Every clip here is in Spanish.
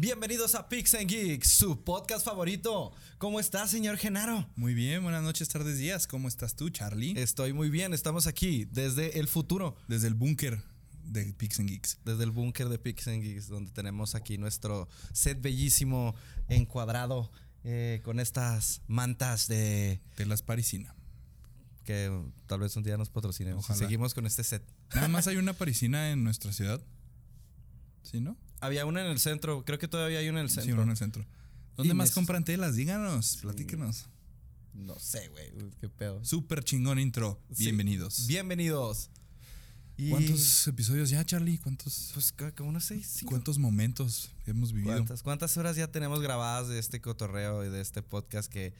Bienvenidos a Pix and Geeks, su podcast favorito. ¿Cómo estás, señor Genaro? Muy bien, buenas noches, tardes, días. ¿Cómo estás tú, Charlie? Estoy muy bien, estamos aquí desde el futuro. Desde el búnker de Pix and Geeks. Desde el búnker de Pix and Geeks, donde tenemos aquí nuestro set bellísimo, encuadrado, eh, con estas mantas de... Telas parisina. Que tal vez un día nos patrocinemos. Ojalá. Seguimos con este set. Nada más hay una parisina en nuestra ciudad. ¿Sí, no? Había una en el centro, creo que todavía hay una en el Sí, centro. una en el centro. ¿Dónde Y más compran telas? Díganos, platíquenos. No sé, güey, qué pedo. Súper chingón intro. Sí. Bienvenidos. Bienvenidos. Y- ¿Cuántos episodios ya, Charlie? ¿Cuántos, Pues como unos seis, cinco. cuántos momentos hemos vivido? ¿Cuántas, cuántas horas ya tenemos grabadas de este cotorreo y de este podcast que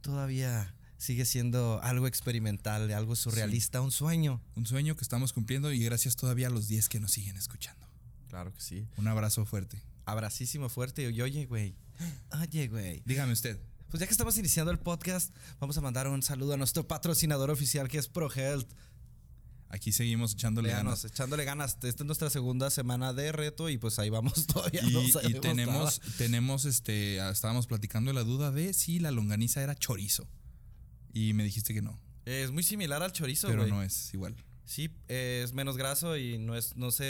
todavía sigue siendo algo experimental, algo surrealista, un sueño? Un sueño que estamos cumpliendo y gracias todavía a los 10 que nos siguen escuchando. Claro que sí. Un abrazo fuerte. Abracísimo fuerte. Y oye, güey. Oye, güey. Dígame usted. Pues ya que estamos iniciando el podcast, vamos a mandar un saludo a nuestro patrocinador oficial que es ProHealth. Aquí seguimos echándole ganas. echándole ganas. Esta es nuestra segunda semana de reto y pues ahí vamos todavía. Y, no y sabemos tenemos, nada. tenemos, este, ah, estábamos platicando la duda de si la longaniza era chorizo. Y me dijiste que no, Es muy similar al chorizo, pero no es igual. Sí, eh, es menos graso y no es no se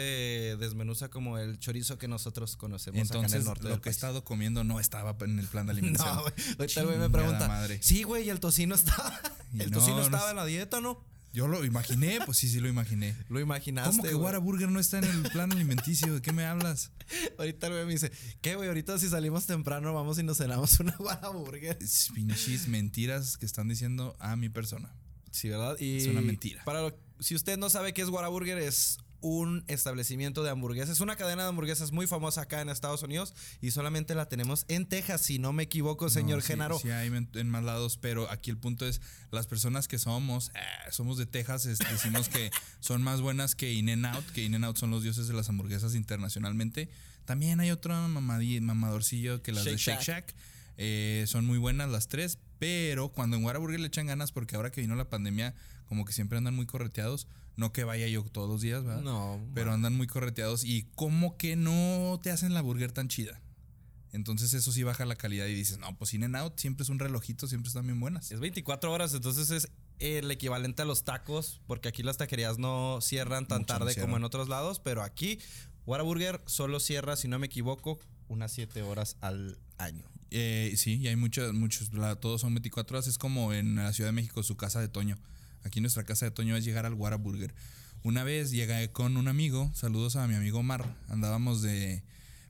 desmenuza como el chorizo que nosotros conocemos acá en Entonces, el norte lo del que he estado comiendo no estaba en el plan de alimentación. No, güey. Ahorita el güey me pregunta. madre. Sí, güey, y el tocino estaba. Y el no, tocino no estaba es- en la dieta, ¿no? Yo lo imaginé, pues sí, sí lo imaginé. Lo imaginaste. ¿Cómo que. Whataburger no está en el plan alimenticio? ¿De qué me hablas? Ahorita el güey me dice, ¿qué, güey? Ahorita si salimos temprano vamos y nos cenamos una Whataburger. Es Pinches mentiras que están diciendo a mi persona. Sí, ¿verdad? Y Es una mentira. Para lo- si usted no sabe qué es Whataburger, es un establecimiento de hamburguesas. Es una cadena de hamburguesas muy famosa acá en Estados Unidos y solamente la tenemos en Texas, si no me equivoco, señor No, sí, Genaro. Sí, hay en, en más lados, pero aquí el punto es: las personas que somos, eh, somos de Texas, es- decimos que son más buenas que In-N-Out, que In-N-Out son los dioses de las hamburguesas internacionalmente. También hay otro mamadi- mamadorcillo que las de Shake Shake Shack. Eh, son muy buenas las tres, pero cuando en Whataburger le echan ganas, porque ahora que vino la pandemia, como que siempre andan muy correteados. No que vaya yo todos los días, ¿verdad? No, Pero andan muy correteados y como que no te hacen la burger tan chida. Entonces eso sí baja la calidad y dices, no, pues in and out siempre es un relojito, siempre están bien buenas. Es 24 horas, entonces es el equivalente a los tacos, porque aquí las taquerías no cierran tan Mucho no tarde como en otros lados, pero aquí Whataburger solo cierra, si no me equivoco, unas 7 horas al año. Eh, sí, y hay muchos, muchos, todos son 24 horas, es como en la Ciudad de México su casa de Toño. Aquí nuestra casa de Toño es llegar al Whataburger. Una vez llegué con un amigo, saludos a mi amigo Mar, andábamos de...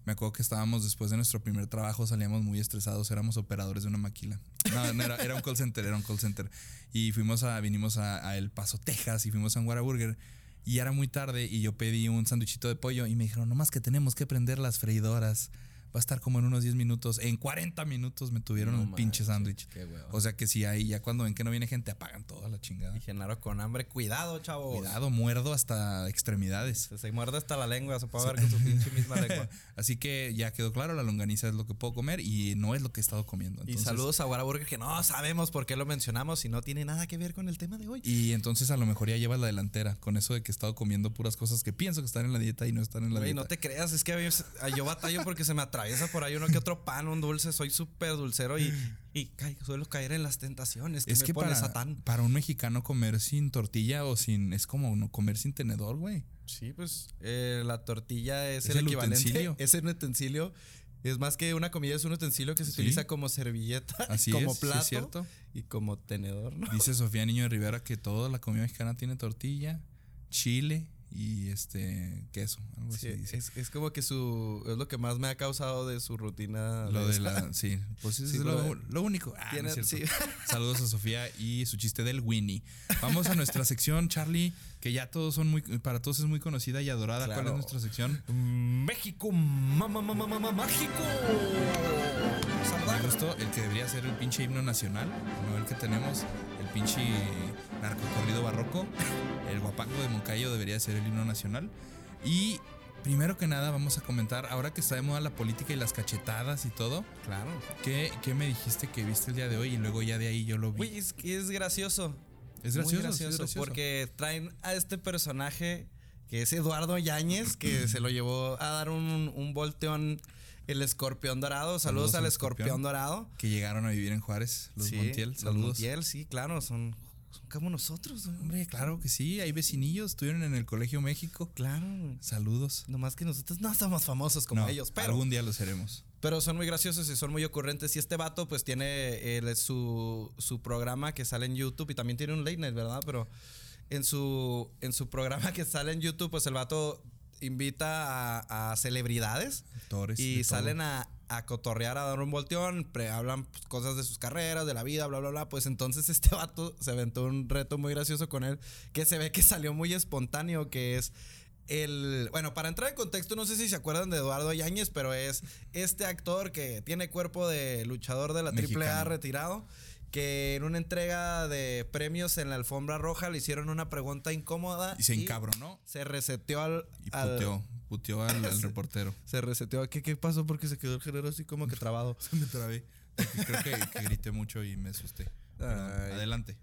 Me acuerdo que estábamos después de nuestro primer trabajo, salíamos muy estresados, éramos operadores de una maquila. No, no era, era un call center, era un call center. Y fuimos a, vinimos a, El Paso, Texas, y fuimos a un Whataburger. Y era muy tarde y yo pedí un sándwichito de pollo y me dijeron, nomás que tenemos que prender las freidoras. Va a estar como en unos 10 minutos. En 40 minutos me tuvieron No el pinche sándwich. O sea que si ahí ya cuando ven que no viene gente apagan toda la chingada. Y Genaro con hambre, cuidado, chavos. Cuidado, muerdo hasta extremidades. Se, se muerde hasta la lengua, se puede ver con su pinche misma lengua. Así que ya quedó claro, la longaniza es lo que puedo comer y no es lo que he estado comiendo. Y Entonces- saludos a Whataburger que no sabemos por qué lo mencionamos y no tiene nada que ver con el tema de hoy. Y entonces a lo mejor ya llevas la delantera con eso de que he estado comiendo puras cosas que pienso que están en la dieta y no están en la Güey, dieta. no te creas, es que a veces- a- yo batallo porque se me atraviesa por ahí uno que otro pan, un dulce, soy súper dulcero y, y ca- suelo caer en las tentaciones que es me que pone para, Satán. para un mexicano comer sin tortilla o sin... Es como uno comer sin tenedor, güey. Sí, pues eh, la tortilla es, Es el, el equivalente. utensilio. Es el utensilio. Es más que una comida, es un utensilio que se Sí. utiliza como servilleta, Así como es, sí es plato cierto. y como tenedor, ¿no? Dice Sofía Niño de Rivera que toda la comida mexicana tiene tortilla, chile y este queso. Algo Sí, así dice. es, es como que su es lo que más me ha causado de su rutina. Lo de la. Sí, pues eso Sí, es lo lo, de- lo único. Ah, Tiene- no es cierto. sí. Saludos a Sofía y su chiste del Winnie. Vamos a nuestra sección, Charlie, que ya todos son muy. Para todos es muy conocida y adorada. ¿Cuál es nuestra sección? México, mamá, mamá, mamá, mágico. Me gustó el que debería ser el pinche himno nacional, no el que tenemos, el pinche narcocorrido barroco. El guapango de Moncayo debería ser el himno nacional. Y primero que nada, vamos a comentar, ahora que está de moda la política y las cachetadas y todo, Claro. ¿qué, qué me dijiste que viste el día de hoy? Y luego ya de ahí yo lo vi. Güey, es, gracioso. Es Muy gracioso, es gracioso. Porque traen a este personaje que es Eduardo Yáñez, que se lo llevó a dar un, un volteón el escorpión dorado. Saludos, Saludos al escorpión, escorpión. dorado. Que llegaron a vivir en Juárez, los Sí, Montiel. Los Saludos. Montiel, sí, claro, son como nosotros. güey. Hombre, claro que sí, hay vecinillos, estuvieron en el Colegio México. Claro. güey. Saludos. Nomás que nosotros no somos famosos como No, ellos, pero, algún día lo seremos. pero son muy graciosos y son muy ocurrentes. Y este vato, pues tiene su, su programa que sale en YouTube y también tiene un late night, ¿verdad? Pero en su, en su programa que sale en YouTube, pues el vato invita a, a celebridades Actores. y salen a, a cotorrear, a dar un volteón, pre- hablan pues, cosas de sus carreras, de la vida, bla, bla, bla. Pues entonces este vato se aventó un reto muy gracioso con él, que se ve que salió muy espontáneo, que es el... Bueno, para entrar en contexto, no sé si se acuerdan de Eduardo Yáñez, pero es este actor que tiene cuerpo de luchador de la AAA retirado. Que en una entrega de premios en la alfombra roja le hicieron una pregunta incómoda. Y se encabronó Se reseteó al. y al- puteó. Al, al reportero. se reseteó. ¿Qué, ¿Qué pasó? Porque se quedó el género así como que trabado. Se me trabé. Creo que, que grité mucho y me asusté. Perdón. Adelante.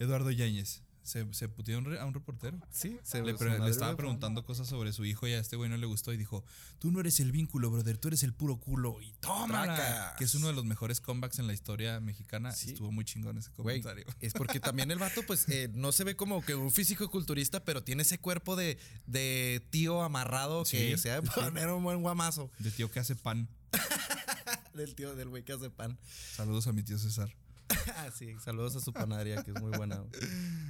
Eduardo Yáñez. Se, se puteó a un, reportero. Sí, se Le, pre- le estaba preguntando cosas sobre su hijo y a este güey no le gustó y dijo, tú no eres el vínculo, brother, tú eres el puro culo. Y toma. Que es uno de los mejores comebacks en la historia mexicana. Sí. Estuvo muy chingón ese Güey, comentario. es porque también el vato, pues, eh, no se ve como que un físico culturista, pero tiene ese cuerpo de, de tío amarrado que se va a poner un buen guamazo. De tío que hace pan. Del tío del güey que hace pan. Saludos a mi tío César. Ah, sí, saludos a su panadería, que es muy buena.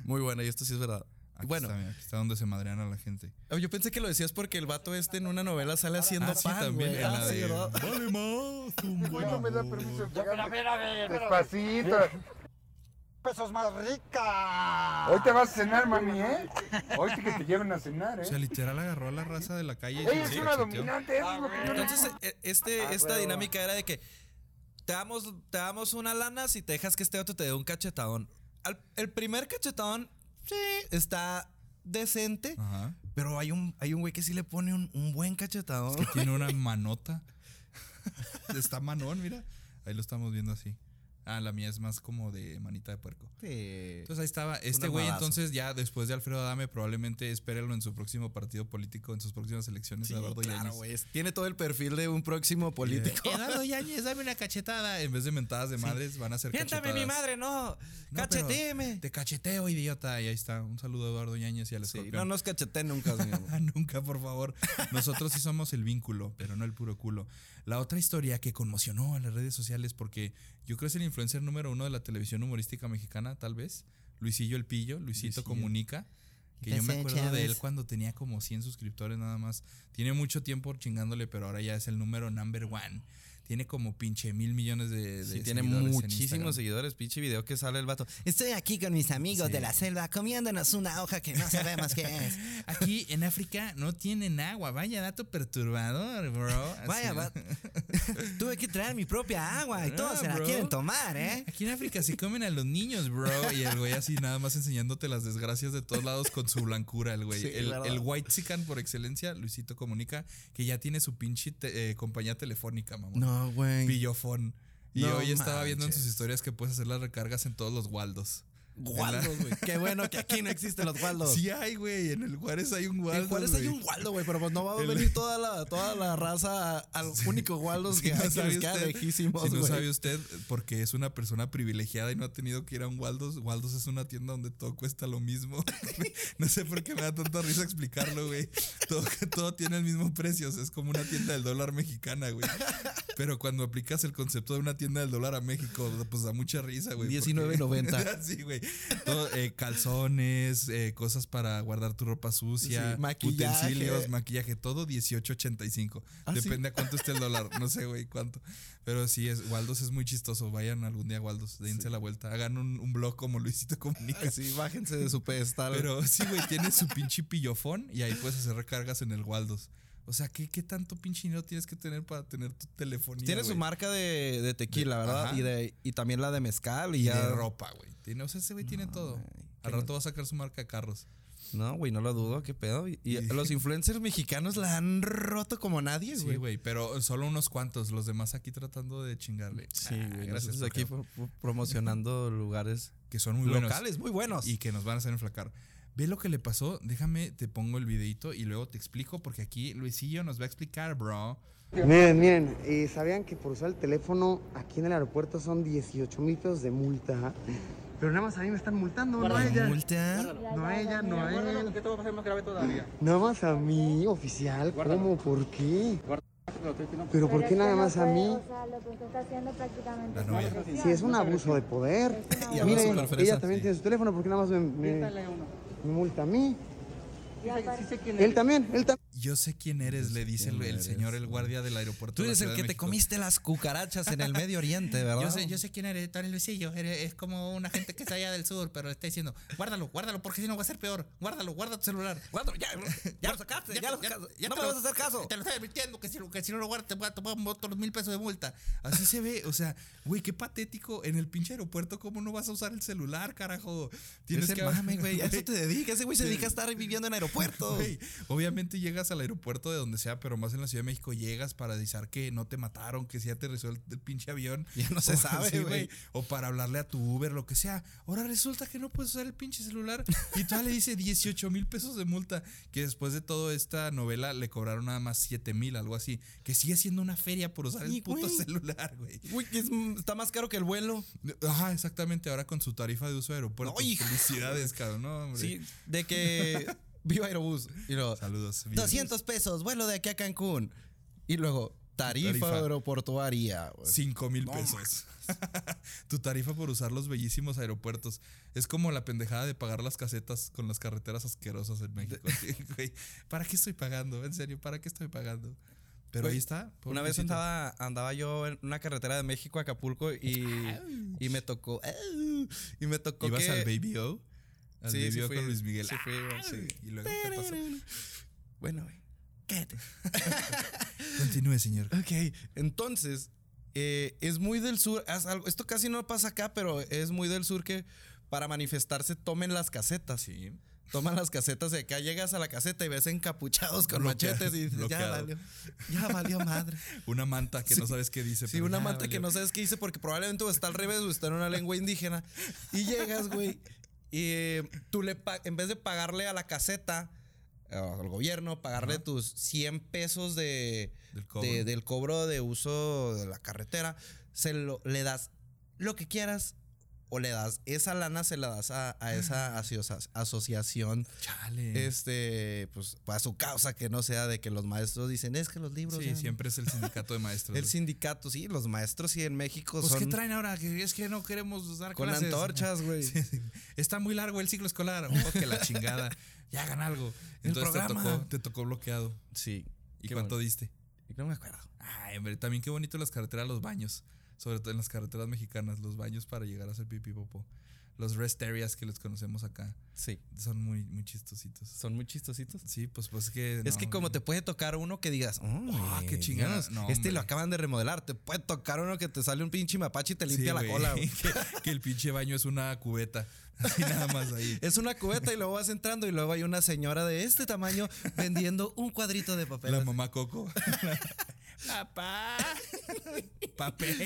Muy buena, y esto sí es verdad. Aquí bueno, está, mira, aquí está donde se madrean a la gente. oh, yo pensé que lo decías porque el vato este en una novela sale haciendo Ah, sí, pan, también en Ah, la sí, de. Vale más, no me da huevo". permiso Ya, ver, a ver, a ver. Despacito. Pesos más rica. Hoy te vas a cenar, mami, ¿eh? Hoy sí que te lleven a cenar, O ¿eh? sea, literal agarró a la raza de la calle y Ella es una dominante, eso es lo que yo Entonces, este, Ah, esta huevo. dinámica era de que te damos, te damos una lana si te dejas que este otro te dé un cachetadón. Al- el primer cachetadón, sí, está decente, Ajá. pero hay un, hay un güey que sí le pone un, un buen cachetadón. Que tiene una manota. Está manón, mira. Ahí lo estamos viendo así. Ah, la mía es más como de manita de puerco. Sí. Entonces ahí estaba. Este güey entonces ya después de Alfredo Adame probablemente espérenlo en su próximo partido político, en sus próximas elecciones. Sí, Eduardo claro, güey. Tiene todo el perfil de un próximo político. Eduardo Yáñez, dame una cachetada. En vez de mentadas de madres, van a ser Siéntame cachetadas. mi madre, no. No, Cacheteeme. Te cacheteo, idiota. Y ahí está. Un saludo a Eduardo Yáñez y al Sí, no nos cachete nunca, Nunca, por favor. Nosotros sí somos el vínculo, pero no el puro culo. La otra historia que conmocionó a las redes sociales, porque yo creo que es el influencer número uno de la televisión humorística mexicana, tal vez. Luisillo el Pillo, Luisito Luisillo. Comunica. Que ¿Qué yo me acuerdo de él cuando tenía como 100 suscriptores nada más. Tiene mucho tiempo chingándole, pero ahora ya es el número number one. Tiene como pinche mil millones de, de Sí, tiene muchísimos seguidores. Pinche video que sale el vato. Estoy aquí con mis amigos Sí. de la selva comiéndonos una hoja que no sabemos qué es. Aquí en África no tienen agua. Vaya dato perturbador, bro. Así, Vaya, ¿no? va- tuve que traer mi propia agua y todos Ah, se la bro. quieren tomar, ¿eh? Aquí en África se comen a los niños, bro. Y el güey así nada más enseñándote las desgracias de todos lados con su blancura, el güey. Sí, el, white sican por excelencia, Luisito Comunica, que ya tiene su pinche te- eh, compañía telefónica, mamón. No, güey. Pillofón. Y No hoy estaba viendo en sus historias que puedes hacer las recargas en todos los Waldos. Waldos, güey. Qué bueno que aquí no existen los Waldos. Sí hay, güey. En el Juárez hay un Waldos. en Juárez hay un Waldo, güey, pero pues no va a El- venir toda la, toda la raza al único Waldos que no hay que les queda usted- lejísimos, Si no sabe usted, porque es una persona privilegiada y no ha tenido que ir a un Waldos. Waldos es una tienda donde todo cuesta lo mismo. no sé por qué me da tanta risa explicarlo, güey. Todo, todo tiene el mismo precio. o sea, es como una tienda del dólar mexicana, güey. Pero cuando aplicas el concepto de una tienda del dólar a México, pues da mucha risa, güey. porque- 19.90. sí, güey. Todo, eh, calzones, eh, cosas para guardar tu ropa sucia, Sí, maquillaje. utensilios, maquillaje, todo 18.85. ¿Ah, sí? Depende a cuánto esté el dólar. No sé, güey, cuánto. Pero sí, es, Waldos es muy chistoso. Vayan algún día a Waldos, dense la vuelta. Hagan un, un blog como Luisito Comunica. Sí, bájense de su pedestal. Pero sí, güey, tiene su pinche pillofón y ahí puedes hacer recargas en el Waldos. O sea, ¿qué, qué tanto pinche dinero tienes que tener para tener tu telefonía? tiene su güey? marca de, de tequila, De- ¿verdad? ajá. Y, de, y también la de mezcal y, Y ya. de ropa, güey. O sea, ese güey tiene todo. güey, Al rato va a sacar su marca de carros. No, güey, no lo dudo, qué pedo. Y, los influencers mexicanos la han roto como nadie, Sí, güey. güey, pero solo unos cuantos. Los demás aquí tratando de chingarle. Sí, Ah, güey. gracias. Nosotros aquí promocionando lugares que son muy buenos. locales muy buenos. y que nos van a hacer enflacar. Ve lo que le pasó. Déjame, te pongo el videito y luego te explico porque aquí Luisillo nos va a explicar, bro. Miren, miren, eh, ¿sabían que por usar el teléfono aquí en el aeropuerto son 18 mil pesos de multa? Pero nada más a mí me están multando, no a ella. Multa. No a ella, no a él. que esto va a ser más grave todavía. Nada más a mí, oficial. ¿Cómo? ¿Por qué? ¿Pero por qué nada más a mí? O sea, lo que usted está haciendo prácticamente La es novia. un abuso de poder. Fresa, ella también tiene su teléfono, porque nada más me, multa a mí. Aparte- Sí sé quién Él también, él también. Yo sé quién eres, le dice el, eres, señor, el guardia del aeropuerto. Tú eres el que te comiste las cucarachas en el Medio Oriente, ¿verdad? Yo sé, yo sé quién eres, tú eres Luisillo. eres- es como una gente que está allá del sur, pero le está diciendo, guárdalo, guárdalo, porque si no va a ser peor. Guárdalo, guarda tu celular. Guárdalo, ya, ya lo sacaste, ya lo sacaste. No te me lo- vas a hacer caso. Te lo estoy advirtiendo que si, que si no lo guardas te voy a tomar otros mil pesos de multa. Así se ve, o sea, güey, qué patético. En el pinche aeropuerto, ¿cómo no vas a usar el celular, carajo? Tienes que mame, güey. A eso te dedicas. Ese güey se dedica a estar viviendo en aeropuertos. Güey, obviamente llegas al aeropuerto de donde sea, pero más en la Ciudad de México llegas para avisar que no te mataron, que si aterrizó el, el pinche avión. Ya no se sabe, sí, güey. O para hablarle a tu Uber, lo que sea. Ahora resulta que no puedes usar el pinche celular. Y todavía le dice 18 mil pesos de multa. Que después de toda esta novela le cobraron nada más 7 mil, algo así. Que sigue siendo una feria por usar Sí, el puto celular, güey. Güey, que es- está más caro que el vuelo. Ajá, exactamente. Ahora con su tarifa de uso de aeropuerto. No. Felicidades, cabrón. No, hombre. Sí, de que viva Aerobús. Y luego, Saludos. 200 pesos, vuelo de aquí a Cancún. Y luego, tarifa, Tarifa. aeroportuaria. güey. 5 mil pesos. tu tarifa por usar los bellísimos aeropuertos. Es como la pendejada de pagar las casetas con las carreteras asquerosas en México. ¿Para qué estoy pagando? En serio, ¿para qué estoy pagando? Pero ahí está. Una vez andaba, andaba yo en una carretera de México a Acapulco y, y me tocó. Y me tocó ¿Ibas que. al Baby O? Al Sí, sí fui. con Luis Miguel. Sí fui, güey, sí. Y luego, ¿qué pasó? Bueno, güey. Cállate. Continúe, señor. Ok, entonces, eh, es muy del sur. haz algo- esto casi no pasa acá, pero es muy del sur que para manifestarse tomen las casetas. Sí. Toman las casetas de acá, llegas a la caseta y ves encapuchados con Bloqueado, machetes y dices, ya valió, ya valió madre. Una manta que no sabes qué dice. Sí, una manta que no sabes qué dice porque probablemente o está al revés o está en una lengua indígena. Y llegas, güey, y eh, tú le en vez de pagarle a la caseta, eh, al gobierno, pagarle Ajá. tus 100 pesos de, Del cobro. de- del cobro de uso de la carretera, se lo, le das lo que quieras o le das esa lana, se la das a, a esa asocia- asociación, Chale. este, pues, a su causa, que no sea de que los maestros dicen, es que los libros... sí, ya- siempre es el sindicato de maestros. el sindicato, sí, los maestros sí en México Pues, son ¿qué traen ahora? Que es que no queremos usar con clases. antorchas, güey. Sí, sí. Está muy largo el ciclo escolar. Oh, que la chingada. Ya hagan algo. Entonces te tocó, te tocó bloqueado. Sí. ¿Y Qué cuánto diste? No me acuerdo. Ay, hombre, también qué bonito las carreteras, los baños. Sobre todo en las carreteras mexicanas, los baños para llegar a hacer pipí popó. Los rest areas que les conocemos acá. Sí. Son muy, muy chistositos. Son muy chistositos. Sí, pues, pues que. es no, que como te puede tocar uno que digas, oh, qué chingada. No, este lo acaban de remodelar. Te puede tocar uno que te sale un pinche mapache y te Sí, limpia la cola. que, que el pinche baño es una cubeta. Así nada más ahí. Es una cubeta y luego vas entrando y luego hay una señora de este tamaño vendiendo un cuadrito de papel. La mamá Coco. Papá. Papel.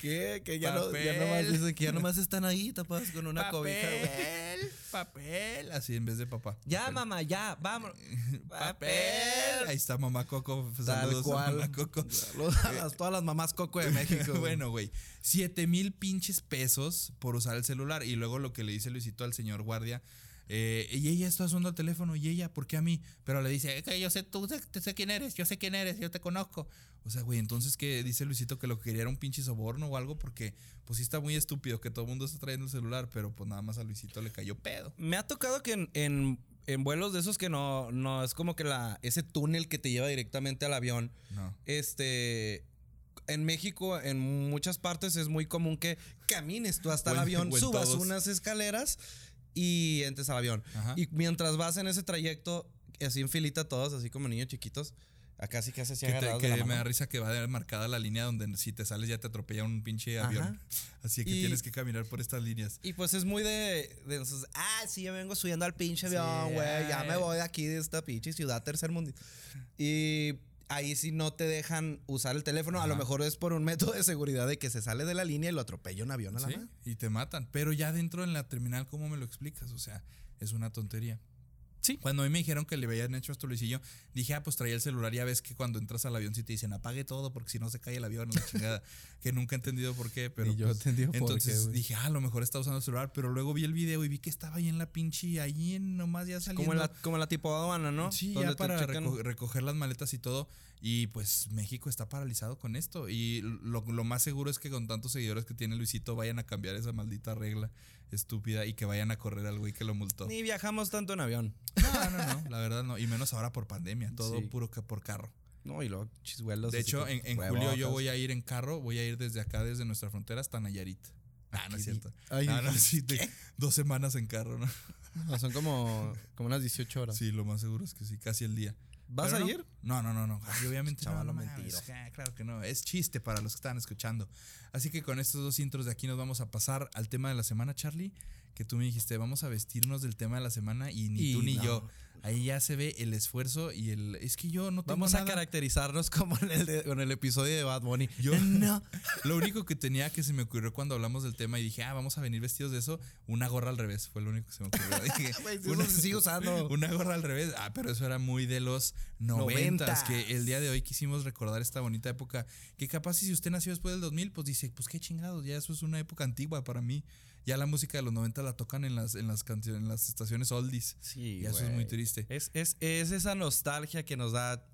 ¿Qué? Que ya, no, ya Papel. nomás que ya nomás están ahí tapadas con una cobija, güey. papel, papel. Así en vez de papá. Ya, Papel. mamá, ya, vamos. Papel. Ahí está mamá Coco. Tal Saludos a mamá Coco. Saludos a las- todas las mamás coco de México. bueno, güey. Siete mil pinches pesos por usar el celular. Y luego lo que le dice Luisito al señor guardia. Eh, y ella está usando el teléfono. Y ella, ¿por qué a mí? Pero le dice, "Es que yo sé, tú sé, te sé quién eres, yo sé quién eres, yo te conozco. O sea, güey, entonces que dice Luisito que lo que quería era un pinche soborno o algo, porque pues sí está muy estúpido que todo el mundo está trayendo el celular, pero pues nada más a Luisito le cayó pedo. Me ha tocado que en, en- en vuelos de esos que no, no es como que la, ese túnel que te lleva directamente al avión. No. Este. En México, en muchas partes, es muy común que camines tú hasta el avión, subas todos. unas escaleras y entres al avión. Ajá. Y mientras vas en ese trayecto, así en filita todos, así como niños chiquitos, acá sí que haces así Que, te- que de la me da risa que va marcada la línea donde si te sales ya te atropella un pinche avión. Ajá. Así que Y- tienes que caminar por estas líneas. Y pues es muy de, de esos, ah, sí, yo vengo subiendo al pinche Sí, avión, güey, ya ay. me voy de aquí de esta pinche ciudad tercer mundo. Y ahí sí no te dejan usar el teléfono, a lo mejor es por un método de seguridad de que se sale de la línea y lo atropella un avión a la Sí, mano. y te matan. Pero ya dentro en la terminal, ¿cómo me lo explicas? O sea, es una tontería. Sí. Cuando a mí me dijeron que le habían hecho esto Luisillo, dije, ah, pues traía el celular. Ya ves que cuando entras al avión sí te dicen apague todo porque si no se cae el avión, la chingada. que nunca he entendido por qué, pero. Ni yo pues, entendido por Entonces dije, ah, a lo mejor está usando el celular, pero luego vi el video y vi que estaba ahí en la pinche, ahí en nomás ya saliendo. Como la, como la tipo aduana, ¿no? Sí, ya para reco- recoger las maletas y todo. Y pues México está paralizado con esto. Y lo, lo más seguro es que con tantos seguidores que tiene Luisito vayan a cambiar esa maldita regla estúpida y que vayan a correr al güey que lo multó. Ni viajamos tanto en avión. No, no, no, la verdad no. Y menos ahora por pandemia, todo Sí. puro que por carro. No, y luego chisguelos. De hecho, en, julio yo voy a ir en carro, voy a ir desde acá, desde nuestra frontera hasta Nayarit. Ah, no es cierto. Ay, Ah, no, sí, de- dos semanas en carro, ¿no? No, son como, como unas 18 horas. Sí, lo más seguro es que sí, casi el día. ¿Vas Pero a no. ir? No, no, no, no. Ay, obviamente Chaval, no, mentiro. Ah, Claro que no. Es chiste para los que están escuchando. Así que con estos dos intros de aquí nos vamos a pasar al tema de la semana, Charlie. Que tú me dijiste, vamos a vestirnos del tema de la semana y ni Y tú ni no. yo. Ahí ya se ve el esfuerzo y el. Es que yo no tengo Vamos a caracterizarnos como en el, de- con el episodio de Bad Bunny. Yo no. Lo único que tenía que se me ocurrió cuando hablamos del tema y dije, ah, vamos a venir vestidos de eso, una gorra al revés. Fue lo único que se me ocurrió. Dije, se sigue usando. Una gorra al revés. Ah, pero eso era muy de los noventas. Noventas. Que el día de hoy quisimos recordar esta bonita época. Que capaz si usted nació después del 2000, pues dice, pues qué chingados, ya eso es una época antigua para mí. Ya la música de los 90 la tocan en las, en las canciones, en las estaciones oldies. Sí, Y eso es muy triste. Es, es, es esa nostalgia que nos da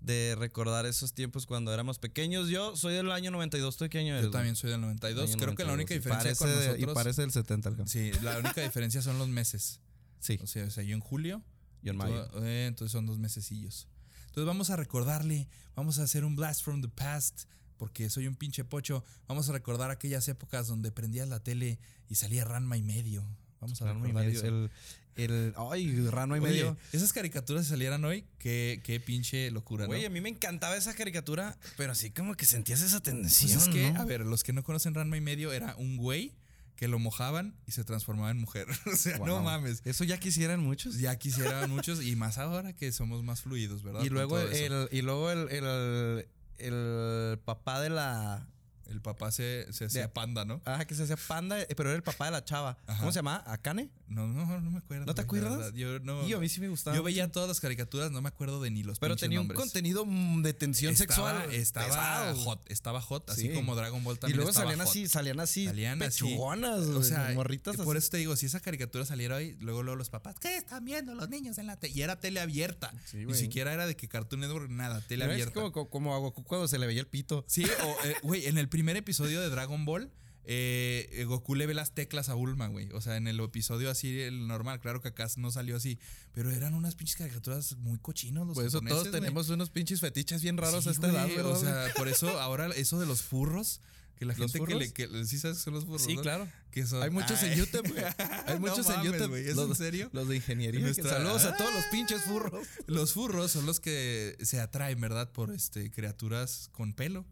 de recordar esos tiempos cuando éramos pequeños. Yo soy del año 92. ¿Tú de qué año eres? Yo también soy del 92. Año Creo que la 92, única diferencia parece con nosotros. Y parece del 70 el campo. Sí, la única diferencia son los meses. Sí. O sea, o sea, yo en julio. Y en mayo. eh, entonces son dos mesecillos. Entonces vamos a recordarle, vamos a hacer un blast from the past, porque soy un pinche pocho. Vamos a recordar aquellas épocas donde prendías la tele y salía Ranma y medio. Vamos a Ranma y medio. El, el, ay, Ranma y Oye, medio. esas caricaturas si salieran hoy, qué, qué pinche locura, ¿no? Güey, a mí me encantaba esa caricatura, pero así como que sentías esa tensión. Pues es que, ¿no? a ver, los que no conocen Ranma y medio era un güey que lo mojaban y se transformaba en mujer. o sea, no mames. Eso ya quisieran muchos. Ya quisieran muchos y más ahora que somos más fluidos, ¿verdad? Y luego el, y luego el, el, el papá de la. El papá se, se hacía panda, ¿no? Ah, que se hacía panda, eh, pero era el papá de la chava. Ajá. ¿Cómo se llama? ¿Akane? No, no, no me acuerdo. ¿No te acuerdas? Yo no. Y a mí sí me gustaba. Yo veía todas las caricaturas, no me acuerdo de ni los Pero tenía un contenido mm, de tensión Estaba- sexual. Estaba pesado. hot, estaba hot, así Sí. como Dragon Ball Y también luego estaba salían hot. así, salían así, Salían así. pechugonas, O güey, sea, morritas por así. eso te digo, si esa caricatura saliera hoy, luego luego los papás, ¿qué están viendo los niños en la tele? Y era tele abierta. Sí, Ni siquiera era de que Cartoon Network, nada, tele es abierta. como, como, como a Goku cuando se le veía el pito. Sí, o, eh, güey, en el primer episodio de Dragon Ball, eh, Goku le ve las teclas a Bulma, güey. O sea, en el episodio así, el normal, claro que acá no salió así. Pero eran unas pinches caricaturas muy cochinos los Por eso japoneses, todos güey. tenemos unos pinches fetiches bien raros Sí, a esta edad, güey. O sea, por eso ahora eso de los furros, que la ¿Los gente que le. Que, sí, sabes que son los furros. Sí, ¿no? claro. Que son, Hay muchos en. YouTube, güey. Hay No muchos en YouTube. güey, ¿es los, en serio? Los de ingeniería. Nuestra- Saludos a todos los pinches furros. Los furros son los que se atraen, ¿verdad? Por este criaturas con pelo.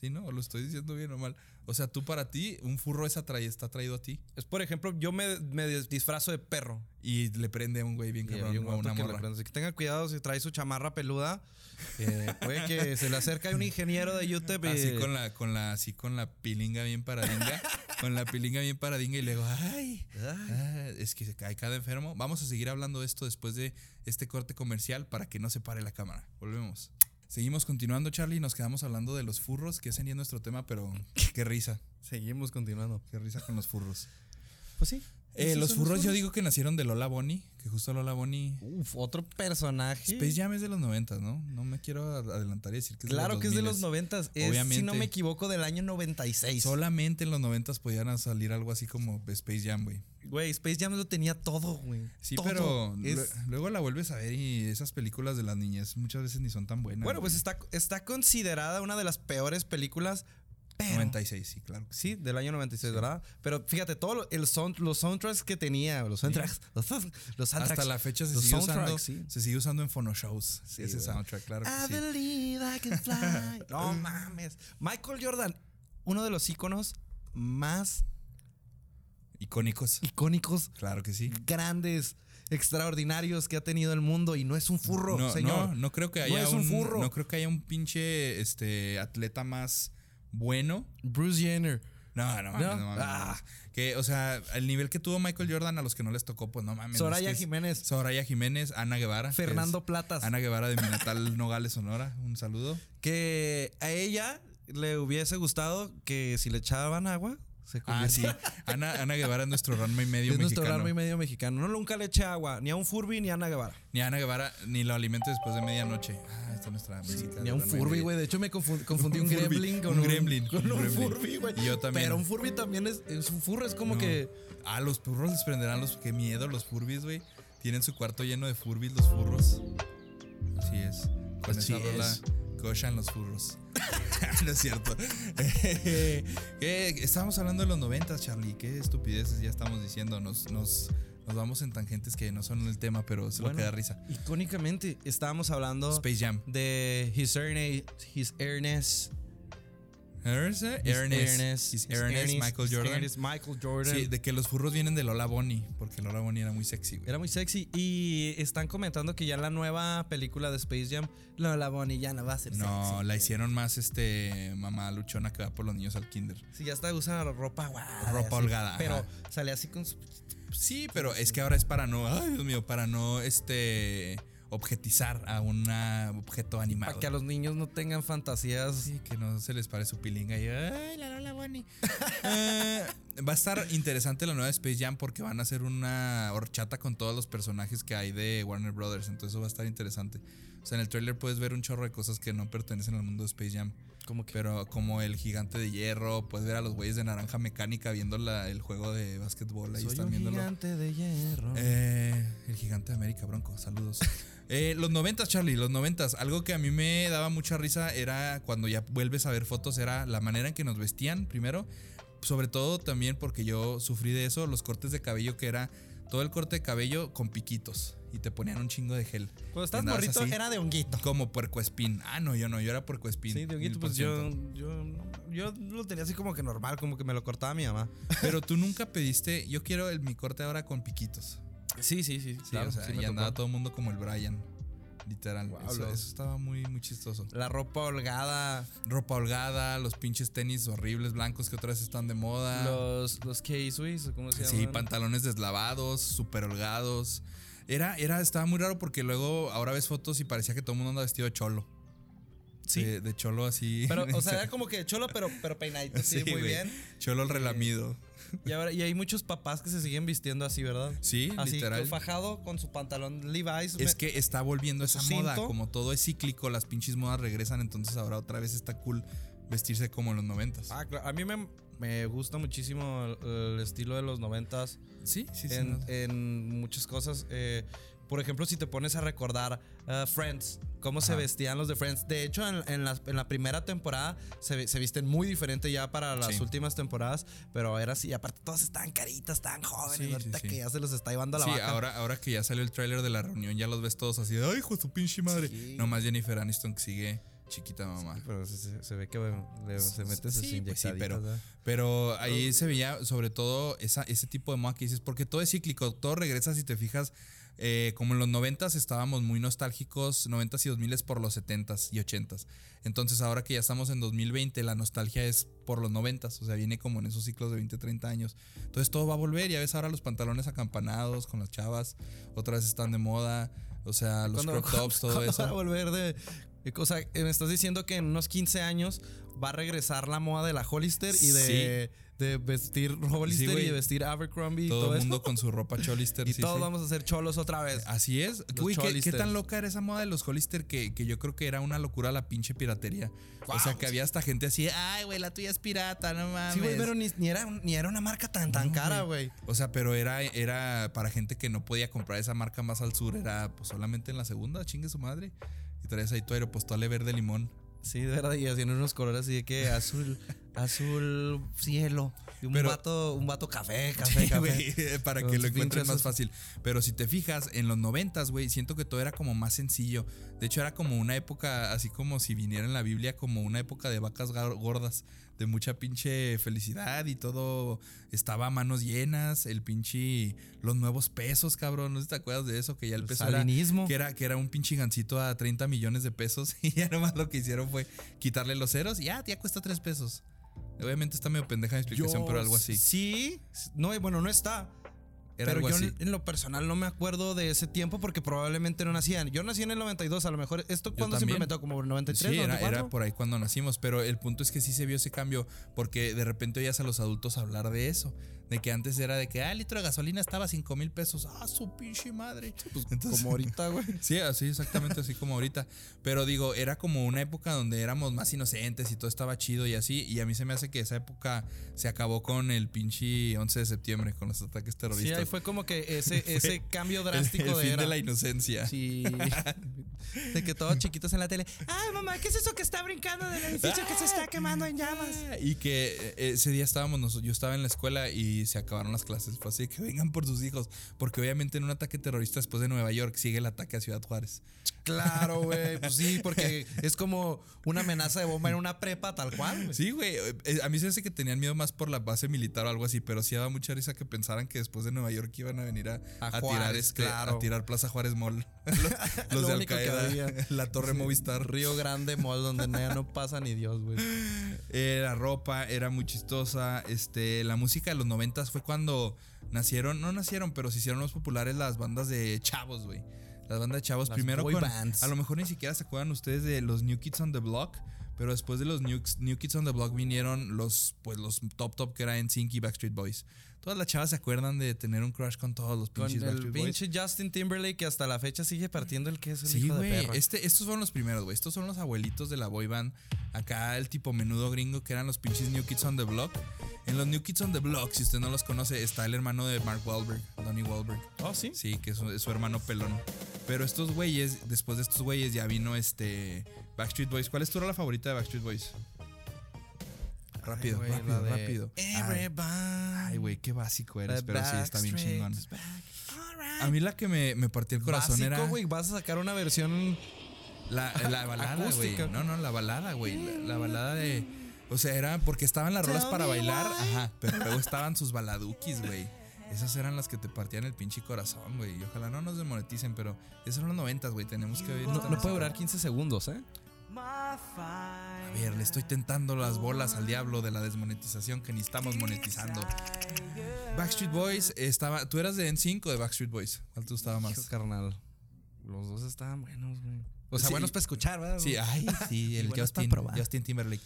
¿Sí, no? ¿O lo estoy diciendo bien o mal? O sea, tú para ti, un furro es atrae, está atraído a ti. Es por ejemplo, yo me, me disfrazo de perro. Y le prende a un güey bien cabrón hay un a una que le morra. Así que tenga cuidado si trae su chamarra peluda. eh, puede que se le acerque un ingeniero de YouTube y. Así con la, con la, así con la pilinga bien paradinga. con la pilinga bien paradinga y luego, ay, ah, es que cae cada enfermo. Vamos a seguir hablando de esto después de este corte comercial para que no se pare la cámara. Volvemos. Seguimos continuando, Charlie. Nos quedamos hablando de los furros, que ese ni es nuestro tema, pero qué risa. Seguimos continuando. Qué risa con los furros. Pues sí. Eh, los furros yo digo que nacieron de Lola Bonnie, que justo Lola Bonnie... Uf, otro personaje. Space Jam es de los 90, ¿no? No me quiero adelantar y decir que es de Claro los que es de los 2000s. noventas. Es, si Obviamente. no me equivoco, del año 96. Solamente en los 90 podían salir algo así como Space Jam, güey. Güey, Space Jam lo tenía todo, güey. Sí, Todo. pero Es- luego la vuelves a ver y esas películas de las niñez muchas veces ni son tan buenas. Bueno, pues está considerada una de las peores películas. Pero, 96, sí, claro. Sí, del año 96, ¿verdad? Pero fíjate, todos el sound, los soundtracks que tenía, los soundtracks, los, los soundtracks. Hasta la fecha se sigue, usando, sí. se sigue usando en phonoshows. ese güey. soundtrack, claro que I sí. believe I can fly. no mames. Michael Jordan, uno de los íconos más Icónicos. icónicos, Claro que sí. grandes, extraordinarios que ha tenido el mundo y no es un furro, no, señor. No, no creo que No haya es un furro. No creo que haya un pinche este, atleta más bueno. Bruce Jenner. No, no mames, no, mames. Ah. Que, o sea, el nivel que tuvo Michael Jordan a los que no les tocó, pues no mames. Soraya es que es- Jiménez. Soraya Jiménez, Ana Guevara. Fernando Platas. Ana Guevara de mi natal Nogales, Sonora. Un saludo. Que a ella le hubiese gustado que si le echaban agua, se Ah, sí. Ana, Ana Guevara es nuestro Ranma y medio es nuestro mexicano. Ranma y medio mexicano. No, nunca le eché agua, ni a un Furby ni a Ana Guevara. Ni a Ana Guevara, ni lo alimente después de medianoche. Ah, esta es nuestra música. Ni a un Furby, güey. De hecho, me confundí, confundí un, gremlin con un un, gremlin, Con un gremlin. Furby, güey. Y yo también. Pero un Furby también es, es un furro. Es como No. que. Ah, los furros les prenderán los. Qué miedo, los furbis, güey. Tienen su cuarto lleno de furbis, los furros. Así es. Con Así esa rola es. Cochan los furros. no es cierto. ¿Qué? Estábamos hablando de los noventas, Charlie. Qué estupideces ya estamos diciendo. Nos, nos, nos vamos en tangentes que no son el tema, pero lo Bueno. que da risa. Icónicamente, estábamos hablando Space Jam. de His Ernest. His Ernest. Ernest, His Ernest, Ernest, Michael Jordan. Ernest Michael Jordan. Sí, de que los furros vienen de Lola Bonnie, porque Lola Bonnie era muy sexy, güey. Era muy sexy. Y están comentando que ya en la nueva película de Space Jam, Lola Bonnie ya no va a ser No, sexy. la hicieron más este mamá luchona que va por los niños al kinder. Sí, ya está usa ropa guada. Ropa así. holgada, Pero ajá. sale así con su. Sí, pero es que ahora es para no, ay Dios mío, para no este objetizar a un objeto animado. Para que a los niños no tengan fantasías. Sí, que no se les pare su pilinga y ay, la Lola Bonnie. Eh, va a estar interesante la nueva Space Jam porque van a hacer una horchata con todos los personajes que hay de Warner Brothers, entonces eso va a estar interesante. O sea, en el trailer puedes ver un chorro de cosas que no pertenecen al mundo de Space Jam. Que. Pero como el gigante de hierro, puedes ver a los güeyes de naranja mecánica viendo la- el juego de básquetbol. Ahí Soy están un viéndolo. gigante de hierro. Eh, el gigante de América, Bronco, saludos. Eh, los noventas, Charlie, los noventas. Algo que a mí me daba mucha risa era cuando ya vuelves a ver fotos, era la manera en que nos vestían, primero. Sobre todo también porque yo sufrí de eso, los cortes de cabello que era todo el corte de cabello con piquitos y te ponían un chingo de gel. Cuando andabas morrito así, era de honguito. Como puercoespín. Ah, no, yo no, yo era puercoespín. Sí, de honguito, pues yo, yo, yo lo tenía así como que normal, como que me lo cortaba mi mamá. Pero tú nunca pediste, yo quiero el, mi corte ahora con piquitos. Sí, sí, sí. Sí, o sea, sí y tocó. andaba todo el mundo como el Brian. Literal. Guau, eso, estaba muy, muy chistoso. La ropa holgada, Ropa holgada, los pinches tenis horribles blancos que otra vez están de moda. los, los K-Swiss, ¿cómo se Ah. sí, llaman? pantalones deslavados, súper holgados. Era, era, estaba muy raro porque luego ahora ves fotos y parecía que todo el mundo anda vestido de cholo. Sí. De, de cholo así. Pero, o sea, era como que cholo, pero, pero peinadito, sí, muy bien. Cholo el relamido. Y, ahora, y hay muchos papás que se siguen vistiendo así, ¿verdad? Sí, Así, literal. fajado con su pantalón Levi's. Es que está volviendo esa moda. Como todo es cíclico, las pinches modas regresan. Entonces ahora otra vez está cool vestirse como en los noventas. Ah, claro. A mí me, me gusta muchísimo el, el estilo de los noventas sí, sí, sí. en, no. en muchas cosas. Eh, por ejemplo, si te pones a recordar uh, Friends, cómo se vestían los de Friends. De hecho, en, en la, en la primera temporada se, visten muy diferente ya para las Sí. últimas temporadas, pero era así. Aparte, todos estaban caritas, estaban jóvenes. Sí, ahorita sí. que ya se los está llevando a la Sí, ahora, ahora que ya salió el tráiler de la reunión, ya los ves todos así de, ay, hijo de su pinche madre. Nomás Jennifer Aniston que sigue chiquita mamá. Sí, pero se, ve que le- se mete sus Sí, pues sí, inyectaditas, pero, ¿verdad? pero ahí se veía sobre todo esa, ese tipo de moda que dices, porque todo es cíclico, todo regresa si te fijas. eh, como en los noventas estábamos muy nostálgicos, noventas y dos miles por los setentas y ochentas. Entonces ahora que ya estamos en 2020, la nostalgia es por los noventas, o sea, viene como en esos ciclos de 20, 30 años. Entonces todo va a volver, ya ves ahora los pantalones acampanados con las chavas, otra vez están de moda, o sea, los crop tops, todo eso. van a volver de. O sea, me estás diciendo que en unos 15 años va a regresar la moda de la Hollister y de, de vestir Hollister güey. y de vestir Abercrombie y Todo, el mundo eso. con su ropa Cholister. Y sí, todos vamos a ser cholos otra vez. Así es. Uy, ¿qué, qué Hollister. tan loca era esa moda de los Hollister que, que yo creo que era una locura la pinche piratería. o sea, que había hasta gente así, ay, güey, la tuya es pirata, no mames. Sí, güey, pero ni, ni era, ni era una marca tan, tan cara, güey. O sea, pero era, era para gente que no podía comprar esa marca más al sur, era pues solamente en la segunda, chingue su madre. Y traes ahí tu aeropostale verde limón. Sí, de verdad, y haciendo unos colores así de que azul, azul cielo. Y un Pero- vato, un vato café, café, Sí, café. para que lo encuentres más fácil. Pero si te fijas, en los noventas, güey, siento que todo era como más sencillo. De hecho, era como una época, así como si viniera en la Biblia, como una época de vacas gordas, de mucha pinche felicidad y todo estaba a manos llenas. El pinche, los nuevos pesos, cabrón. ¿No sé si te acuerdas de eso? Que ya el El peso era, que era, que era un pinche gancito a 30 millones de pesos. Y ya nomás lo que hicieron fue quitarle los ceros y ya, ya cuesta 3 pesos. Obviamente está medio pendeja mi explicación, pero algo así. Sí, no, bueno, no está. Era pero yo así. en- lo personal no me acuerdo de ese tiempo porque probablemente no nacían. Yo nací en el 92, a lo mejor. ¿Esto cuándo se implementó? ¿Como en 93, Sí, era, 94? era por ahí cuando nacimos, pero el punto es que sí se vio ese cambio, porque de repente oías a los adultos hablar de eso, de que antes era de que, ah, el litro de gasolina estaba a 5 mil pesos, ah, su pinche madre. Pues, Entonces- como ahorita, güey. Sí, así exactamente así como ahorita. Pero digo, era como una época donde éramos más inocentes y todo estaba chido y así. Y a mí se me hace que esa época se acabó con el pinche 11 de septiembre, con los ataques Sí, terroristas. ahí fue como que ese, ese cambio drástico el, el de fin era. de la inocencia. Sí. De que todos chiquitos en la tele. Ay, mamá, ¿qué es eso que está brincando del edificio que se está quemando en llamas? Y que eh, ese día estábamos, yo estaba en la escuela y se acabaron las clases. Fue así que vengan por sus hijos. Porque obviamente en un ataque terrorista después de Nueva York sigue el ataque a Ciudad Juárez. Claro, güey. Pues sí, porque es como una amenaza de bomba en una prepa tal cual. güey. Sí, güey. eh, A mí se hace que tenían miedo más por la base militar o algo así, pero sí daba mucha risa que pensaran que después de Nueva York iban a venir a, A a tirar Juárez, este, claro. a tirar Plaza Juárez Mall. los Lo los de Al Qaeda, la Torre Movistar. Río Grande Mall, donde ya no pasa ni Dios, güey. La ropa era muy chistosa. Este, la música de los noventas fue cuando nacieron, no nacieron, pero se hicieron más populares las bandas de chavos, güey. Las bandas de chavos Las primero boy con, bands. a lo mejor ni siquiera se acuerdan ustedes de los New Kids on the Block, pero después de los New, New Kids on the Block vinieron los pues los top top que era en y Backstreet Boys. Todas las chavas se acuerdan de tener un crush con todos los Con pinches el Backstreet Boys. pinche Justin Timberlake que hasta la fecha sigue partiendo el queso, el Sí, hijo de güey. Este, estos fueron los primeros, güey. Estos son los abuelitos de la boy band. Acá el tipo menudo gringo que eran los pinches New Kids on the Block. En los New Kids on the Block, si usted no los conoce, está el hermano de Mark Wahlberg, Donnie Wahlberg. Oh, sí. Sí, que es su, es su hermano pelón. Pero estos güeyes, después de estos güeyes, ya vino este Backstreet Boys. ¿Cuál es tu rola favorita de Backstreet Boys? Rápido, rápido, de rápido. Everybody. Ay, güey, qué básico eres, The pero sí, está bien chingón. A mí la que me, me partió el corazón Básico, era... güey. Vas a sacar una versión. La, la balada, güey. No, no, la balada, güey. La, la balada de. O sea, era porque estaban las rolas para bailar, why. ajá. Pero luego estaban sus baladukis, güey. Esas eran las que te partían el pinche corazón, güey. Y ojalá no nos demoneticen, pero esos eran los noventas, güey. Tenemos que oír No, no puede durar 15 segundos, ¿eh? A ver, le estoy tentando las bolas al diablo de la desmonetización que ni estamos monetizando. Backstreet Boys estaba. ¿Tú eras de N5 o de Backstreet Boys? ¿Cuál te gustaba más? Carnal. Los dos estaban buenos, güey. O sea, Sí. buenos para escuchar, ¿verdad? Sí, ay, sí, el Justin. Justin Timberlake.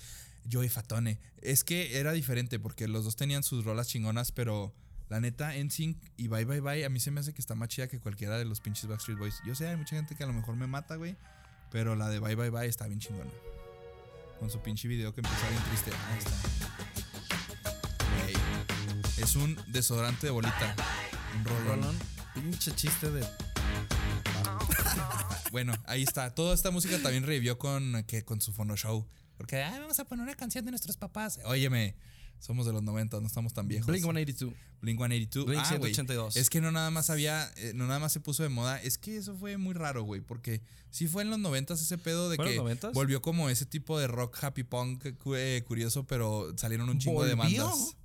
Joey Fatone. Es que era diferente porque los dos tenían sus rolas chingonas, pero la neta, NSYNC y Bye Bye Bye, a mí se me hace que está más chida que cualquiera de los pinches Backstreet Boys. Yo sé, hay mucha gente que a lo mejor me mata, güey, pero la de Bye Bye Bye está bien chingona. Con su pinche video que empieza bien triste. Ahí está. Es un desodorante de bolita. Un rolón. Rolón. Pinche chiste de. Bueno, ahí está. Toda esta música también revivió con, que, con su Fono Show. Porque, "Ay, vamos a poner una canción de nuestros papás. Óyeme, somos de los 90, no estamos tan viejos. Blink 182. Blink 182. Blink Ah, güey. 182. Es que no nada más había, eh, no nada más se puso de moda. Es que eso fue muy raro, güey. Porque sí fue en los 90 ese pedo de ¿Fue en que los 90s? volvió como ese tipo de rock happy punk eh, curioso, pero salieron un chingo de bandas.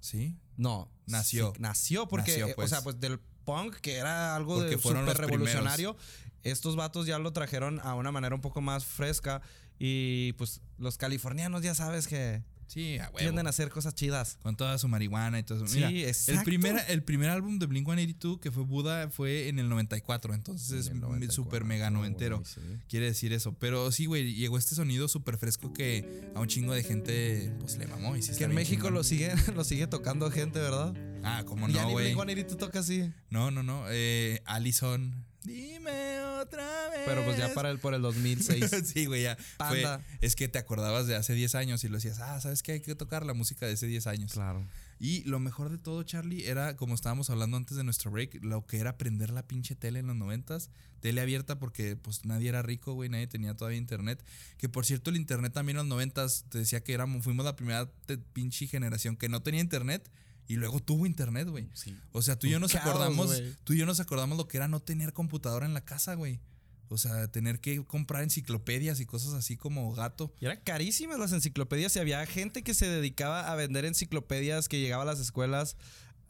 ¿Sí? No. Nació. sí, nació porque, Nació, eh, pues. o sea, pues del punk, que era algo Porque de súper revolucionario, estos vatos ya lo trajeron a una manera un poco más fresca. Y pues los californianos ya sabes que Sí, a huevo. tienden a hacer cosas chidas. Con toda su marihuana y todo eso. Sí, Mira, el exacto. primer, el primer álbum de Blink 182 que fue Buda fue en el 94. Entonces es En el 94, súper mega noventero. sí. Quiere decir eso. Pero sí, güey, llegó este sonido súper fresco que a un chingo de gente pues le mamó. Y sí Que en México chingón. lo sigue, lo sigue tocando gente, ¿verdad? Ah, como no, güey. Blink 182 toca así. No, no, no. Eh, Allison. Dime otra vez. Pero pues ya para el, por el 2006. sí, güey, ya. Fue- Panda. es que te acordabas de hace 10 años y lo decías, ah, ¿sabes qué? Hay que tocar la música de hace 10 años. claro. Y lo mejor de todo, Charlie, era, como estábamos hablando antes de nuestro break, lo que era prender la pinche tele en los noventas. Tele abierta porque pues nadie era rico, güey, nadie tenía todavía internet. Que por cierto, el internet también en los noventas, te decía que éramos, fuimos la primera pinche generación que no tenía internet y luego tuvo internet, güey. O sea, tú y yo nos caos, acordamos, tú y yo nos acordamos lo que era no tener computadora en la casa, güey. O sea, tener que comprar enciclopedias y cosas así como gato. Y eran carísimas las enciclopedias y había gente que se dedicaba a vender enciclopedias que llegaba a las escuelas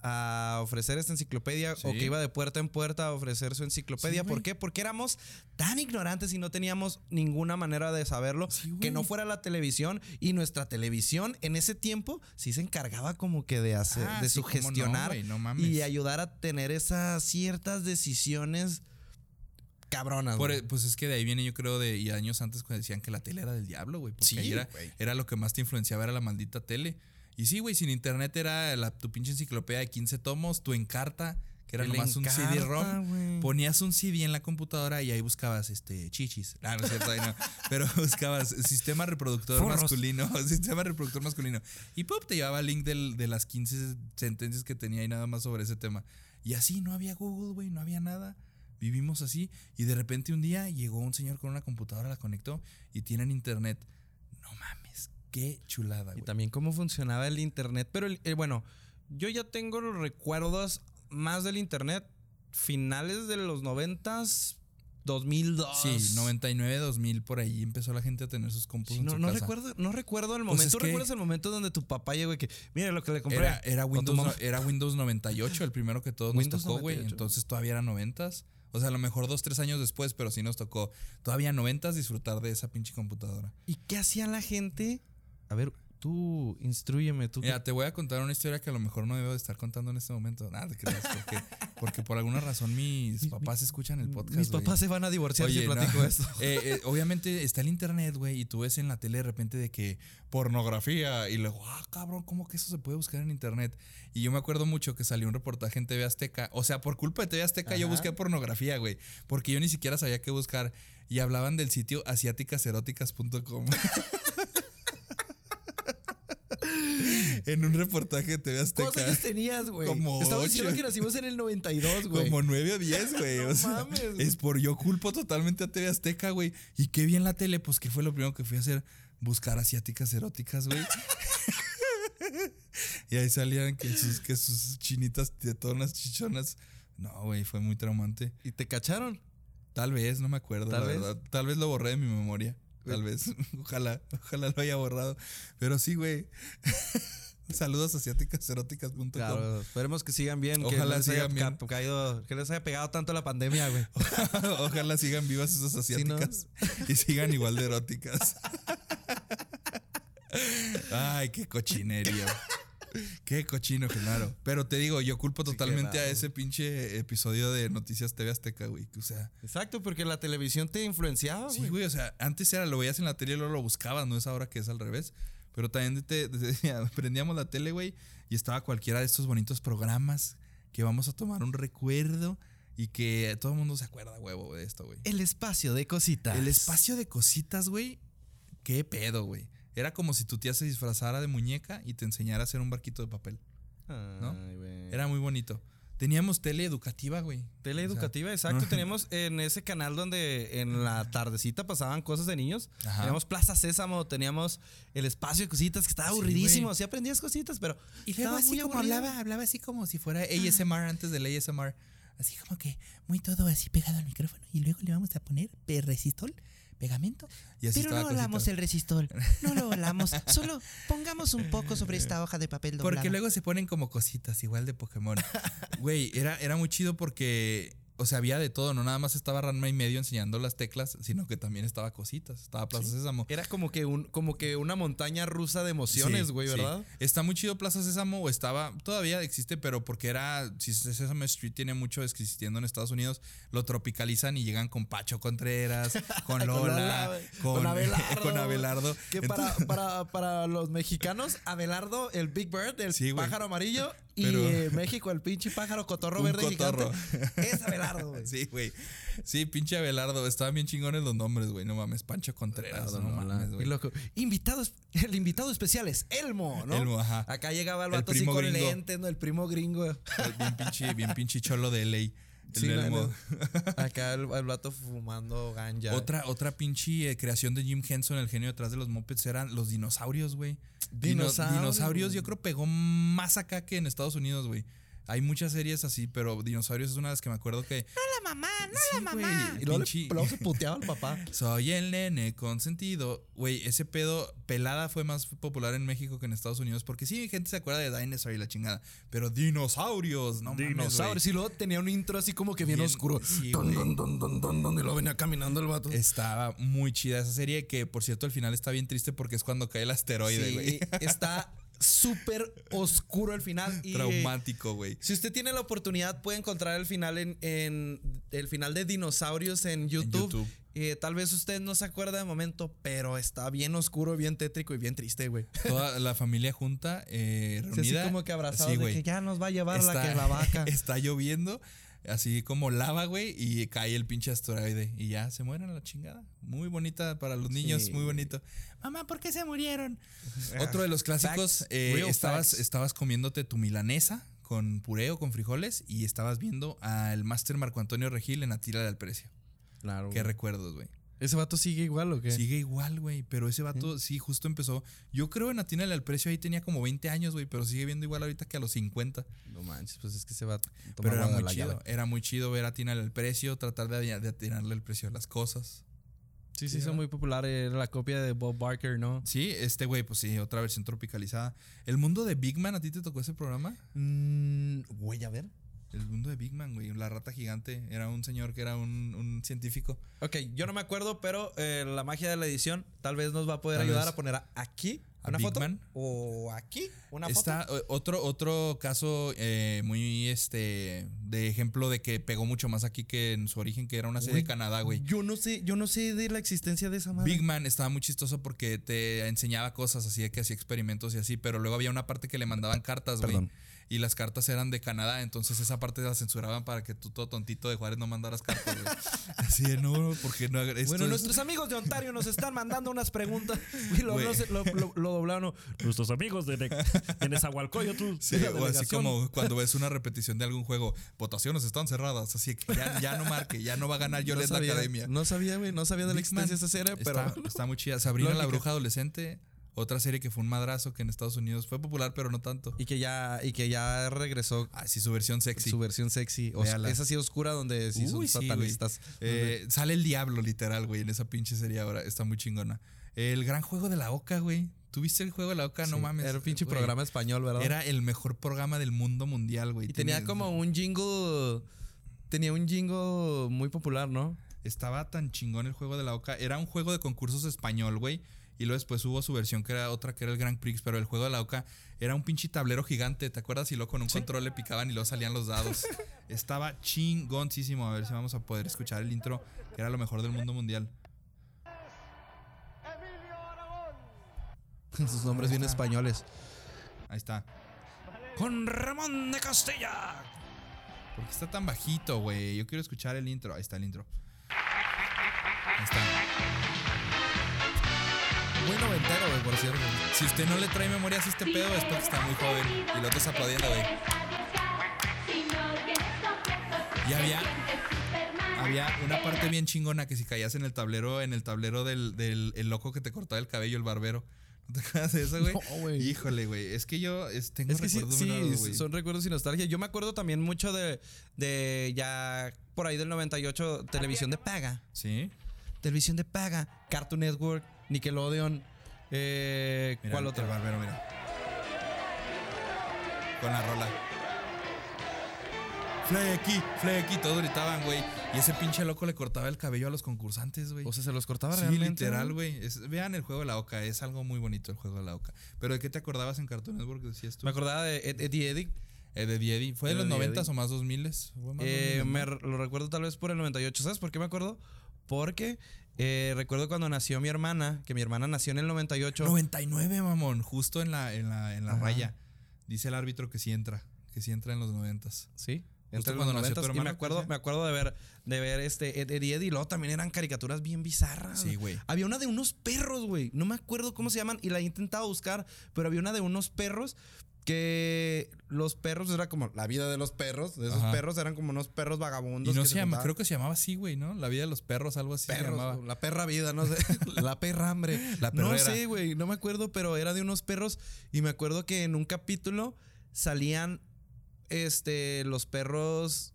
a ofrecer esta enciclopedia o que iba de puerta en puerta a ofrecer su enciclopedia. Sí, ¿Por qué? Porque éramos tan ignorantes y no teníamos ninguna manera de saberlo Sí, que no fuera la televisión y nuestra televisión en ese tiempo sí se encargaba como que de hacer, Ah, de no, sugestionar no y ayudar a tener esas ciertas decisiones cabronas. Por- güey. pues es que de ahí viene, yo creo, de y años antes cuando decían que la tele era del diablo, güey. Porque Sí, ahí era, güey. era lo que más te influenciaba, era la maldita tele. Y sí, güey, sin internet era la, tu pinche enciclopedia de 15 tomos, tu encarta, que era El nomás un CD-ROM. Ponías un CD en la computadora y ahí buscabas este chichis. Ah, no es cierto, ahí no. Pero buscabas sistema reproductor Forros. masculino, sistema reproductor masculino. Y pop te llevaba el link del- de las 15 sentencias que tenía y nada más sobre ese tema. Y así no había Google, güey, no había nada. Vivimos así y de repente un día llegó un señor con una computadora, la conectó y tienen internet. No mames, qué chulada, Y güey. también cómo funcionaba el internet. Pero el- el- bueno, yo ya tengo los recuerdos más del internet finales de los noventas, 2002. Sí, 99, 2000, por ahí empezó la gente a tener sus compus Sí, en no, su no casa. recuerdo, no recuerdo el Pues momento. ¿Tú recuerdas el momento donde tu papá llegó y que, mira lo que le compré? Era, era Windows, no- era Windows 98, el primero que todos nos tocó, güey. 98. Entonces todavía era 90s. O sea, a lo mejor dos, tres años después, pero sí nos tocó todavía 90s disfrutar de esa pinche computadora. ¿Y qué hacía la gente? A ver, tú, instruyeme, tú. Mira, te voy a contar una historia que a lo mejor no debo de estar contando en este momento. Nada, te creas, porque, porque por alguna razón mis papás escuchan el podcast. Mis papás se van a divorciar si no. platico esto. Eh, eh, obviamente está el internet, güey, y tú ves en la tele de repente de que pornografía y luego, ah, cabrón, ¿cómo que eso se puede buscar en internet? Y yo me acuerdo mucho que salió un reportaje en TV Azteca, o sea, por culpa de TV Azteca yo busqué pornografía, güey, porque yo ni siquiera sabía qué buscar y hablaban del sitio asiáticaseróticas.com. en un reportaje de TV Azteca. ¿Cuántos años tenías, güey? Como diciendo que nacimos en el 92, güey. Como 9 o 10, güey. No o sea, mames, es por yo culpo totalmente a TV Azteca, güey. Y qué bien la tele, pues que fue lo primero que fui a hacer, buscar asiáticas eróticas, güey. y ahí salían que sus, que sus chinitas tetonas, chichonas. No, güey, fue muy traumante. ¿Y te cacharon? Tal vez, no me acuerdo, Tal la vez. verdad. Tal vez lo borré de mi memoria. Tal vez. Ojalá, ojalá lo haya borrado. Pero sí, güey. Saludos a asiáticaseróticas.com. Claro, esperemos que sigan bien. que Ojalá haya sigan bien. ca- caído- que les haya pegado tanto la pandemia, güey. Ojalá sigan vivas esas Sí, ¿no? asiáticas y sigan igual de eróticas. Ay, qué cochinería. Qué cochino, claro. Pero te digo, yo culpo totalmente a ese pinche episodio de Noticias TV Azteca, güey. O sea, Exacto, porque la televisión te influenciaba, sí, güey. güey. O sea, antes era lo veías en la tele y luego lo buscabas, no es ahora que es al revés. Pero también te, te prendíamos la tele, güey, y estaba cualquiera de estos bonitos programas que vamos a tomar un recuerdo y que todo el mundo se acuerda, huevo, de esto, güey. El espacio de cositas. El espacio de cositas, güey. Qué pedo, güey. Era como si tu tía se disfrazara de muñeca y te enseñara a hacer un barquito de papel. ¿no? Ay, güey. Era muy bonito. Teníamos tele educativa, güey. Tele O sea, educativa, exacto. no- Teníamos en ese canal donde en la tardecita pasaban cosas de niños. Ajá. Teníamos Plaza Sésamo, teníamos el espacio de cositas que estaba Sí, aburridísimo. güey. Sí aprendías cositas, pero Y luego así como aburrido. hablaba, hablaba así como si fuera ASMR antes del ASMR. Así como que muy todo así pegado al micrófono. Y luego le vamos a poner pe- resistol, pegamento. Y así Pero no cosita. el resistol. No lo hablamos. Solo pongamos un poco sobre esta hoja de papel doblada. Porque luego se ponen como cositas, igual de Pokémon. Güey, era, era muy chido porque, o sea, había de todo. No nada más estaba Ranma y medio enseñando las teclas, sino que también estaba cositas. Estaba Plaza Sésamo. Era como que un, como que una montaña rusa de emociones, Sí, güey, sí. ¿verdad? Está muy chido Plaza Sésamo, o estaba, todavía existe, pero porque era, si Sesame Street tiene mucho existiendo en Estados Unidos, lo tropicalizan y llegan con Pacho Contreras, con Lola, con, Con Abelardo. con Abelardo. Que para, para, para los mexicanos, Abelardo, el Big Bird, el pájaro amarillo, y Pero- eh, México, el pinche pájaro cotorro Un verde cotorro. gigante. Es Abelardo, güey. Sí, güey. Sí, pinche Abelardo. Estaban bien chingones los nombres, güey. No mames. Pancho Contreras. No, mames, Y güey. loco. Invitados, el invitado especial es Elmo, ¿no? Elmo, ajá. Acá llegaba el vato así primo con gringo. lentes, ¿no? El primo gringo. Bien pinche, bien pinche cholo de ley. El Sí, no, Elmo. no. Acá el, el vato fumando ganja. Otra, otra pinche eh, creación de Jim Henson, el genio detrás de los Muppets, eran los dinosaurios, güey. Dino- Dinosaurios, dinosaurios, yo creo pegó más acá que en Estados Unidos, güey. Hay muchas series así, pero Dinosaurios es una de las que me acuerdo que. No la mamá, no Sí, la mamá. Y luego, le- luego se puteaba al papá. Soy el nene consentido. Güey, ese pedo pelada fue más popular en México que en Estados Unidos. Porque sí, gente se acuerda de Dinosaur y la chingada. Pero dinosaurios, no mames. Dinosaurios. Y luego tenía un intro así como que bien, Bien- oscuro. sí, Dun, güey. dun, dun, dun, dun, dun, y luego venía caminando el vato. Estaba muy chida esa serie. Que por cierto, al final está bien triste porque es cuando cae el asteroide, Sí, güey. está súper oscuro el final. Y, Traumático, güey. Si usted tiene la oportunidad, puede encontrar el final en, en- el final de Dinosaurios en YouTube. YouTube. Eh, tal vez usted no se acuerda de momento, pero está bien oscuro, bien tétrico y bien triste, güey. Toda la familia junta, eh, Sí, reunida. así como que abrazados Sí, de que ya nos va a llevar la, que la vaca. está lloviendo, así como lava, güey, y cae el pinche asteroide. Y ya se mueren a la chingada. Muy bonita para los niños, Sí. muy bonito. Mamá, ¿por qué se murieron? Otro de los clásicos, eh, estabas, facts. estabas comiéndote tu milanesa con puré o con frijoles y estabas viendo al máster Marco Antonio Regil en Atila del Precio. Claro. Qué recuerdos, güey. ¿Ese vato sigue igual o qué? Sigue igual, güey. Pero ese vato sí justo empezó. Yo creo en Atínale al precio ahí tenía como 20 años, güey. Pero sigue viendo igual ahorita que a los 50. No manches, pues es que se va a tomar Pero era muy chido. llave. Era muy chido ver Atínale al precio, tratar de, de atinarle el precio de las cosas. Sí, sí, hizo muy popular. Era la copia de Bob Barker, ¿no? Sí, este güey, pues sí, otra versión tropicalizada. El mundo de Big Man, ¿a ti te tocó ese programa? Mm, güey, a ver. El mundo de Big Man, güey. La rata gigante. Era un señor que era un, un científico. Ok, yo no me acuerdo, pero eh, la magia de la edición tal vez nos va a poder Tal ayudar vez. a poner a- aquí A una Big foto. Man. O aquí una Está foto. eh, otro, otro caso eh, muy este de ejemplo de que pegó mucho más aquí que en su origen, que era una serie de Canadá, güey. Yo no sé, yo no sé de la existencia de esa madre. Big Man estaba muy chistoso porque te enseñaba cosas así de que hacía experimentos y así, pero luego había una parte que le mandaban cartas, güey. Y las cartas eran de Canadá, entonces esa parte la censuraban para que tú todo tontito de Juárez no mandaras cartas, güey. Así de no, porque no esto Bueno, es- nuestros amigos de Ontario nos están mandando unas preguntas. Y lo, no sé, lo, lo- lo doblaron. Nuestros amigos de, de, de Nezahualcóyotl. Sí, de la o así como cuando ves una repetición de algún juego, votaciones están cerradas, así que ya, ya no marque, ya no va a ganar yo no la Academia. No sabía, güey. No sabía de la existencia de esa serie, pero. está, está muy chida. Sabrina la Lógica. bruja adolescente, otra serie que fue un madrazo que en Estados Unidos fue popular, pero no tanto. Y que ya, y que ya regresó Ah, sí, su versión sexy. su versión sexy. O sea, esa sí oscura donde sí son sí, satanistas. Eh, sale el diablo, literal, güey, en esa pinche serie ahora. Está muy chingona. El gran juego de la Oca, güey. ¿Tuviste el juego de la Oca? no mames. Era un pinche güey. programa español, ¿verdad? Era el mejor programa del mundo mundial, güey. y tenía Tiene- como un jingle. Tenía un jingle muy popular, ¿no? Estaba tan chingón el juego de la Oca. Era un juego de concursos español, güey. Y luego después hubo su versión que era otra que era el Grand Prix, pero el juego de la Oca era un pinche tablero gigante, ¿te acuerdas? Y luego con un control le picaban y luego salían los dados. Estaba chingoncísimo. A ver si vamos a poder escuchar el intro, que era lo mejor del mundo mundial. Sus nombres bien españoles. Ahí está. Con Ramón de Castilla. ¿Por qué está tan bajito, güey? Yo quiero escuchar el intro. Ahí está el intro. Ahí está. Muy noventero, güey, por cierto. Si usted no le trae memorias a este pedo es porque está muy joven. Y lo otro está aplaudiendo, güey. Y había, había una parte bien chingona que si caías en el tablero, en el tablero del, del el loco que te cortaba el cabello, el barbero. ¿No te acuerdas de eso, güey? No, güey. Híjole, güey. Es que yo es- tengo Es que recuerdos sí, güey. son recuerdos y nostalgia. Yo me acuerdo también mucho de, de ya por ahí del 98, televisión de paga. Sí. Televisión de paga. Cartoon Network, Nickelodeon. Eh, Mira, ¿Cuál el otro? barbero, mira. Con la rola. Flecky, Flecky, todos gritaban, güey. Y ese pinche loco le cortaba el cabello a los concursantes, güey. O sea, se los cortaba Sí, realmente. literal, güey. Vean el juego de la Oca, es algo muy bonito el juego de la Oca. Pero ¿de qué te acordabas en Cartoon Network? Decías tú. Me acordaba de Ed- Eddie Eddie. Eh, de Eddie. ¿Fue de los Eddie 90 Eddie. o más 2000? Fue más Eh, 2000, me lo recuerdo tal vez por el 98. ¿Sabes por qué me acuerdo? Porque eh, recuerdo cuando nació mi hermana, que mi hermana nació en el 98. 99, mamón. Justo en la, en la, en la raya. Dice el árbitro que sí entra. Que sí entra en los 90. Sí. Los cuando nació tu 90s, y hermana, me acuerdo, me acuerdo de ver, de ver este Ed- Eddie Eddie. Y luego también eran caricaturas bien bizarras. Sí, güey. Había una de unos perros, güey. No me acuerdo cómo se llaman y la he intentado buscar, pero había una de unos perros que los perros era como la vida de los perros. De esos Ajá. perros eran como unos perros vagabundos. Y no que se llama, creo que se llamaba así, güey, ¿no? La vida de los perros, algo así se llamaba. la perra vida, no sé, la perra hambre. La no sé, güey, no me acuerdo, pero era de unos perros y me acuerdo que en un capítulo salían este, los perros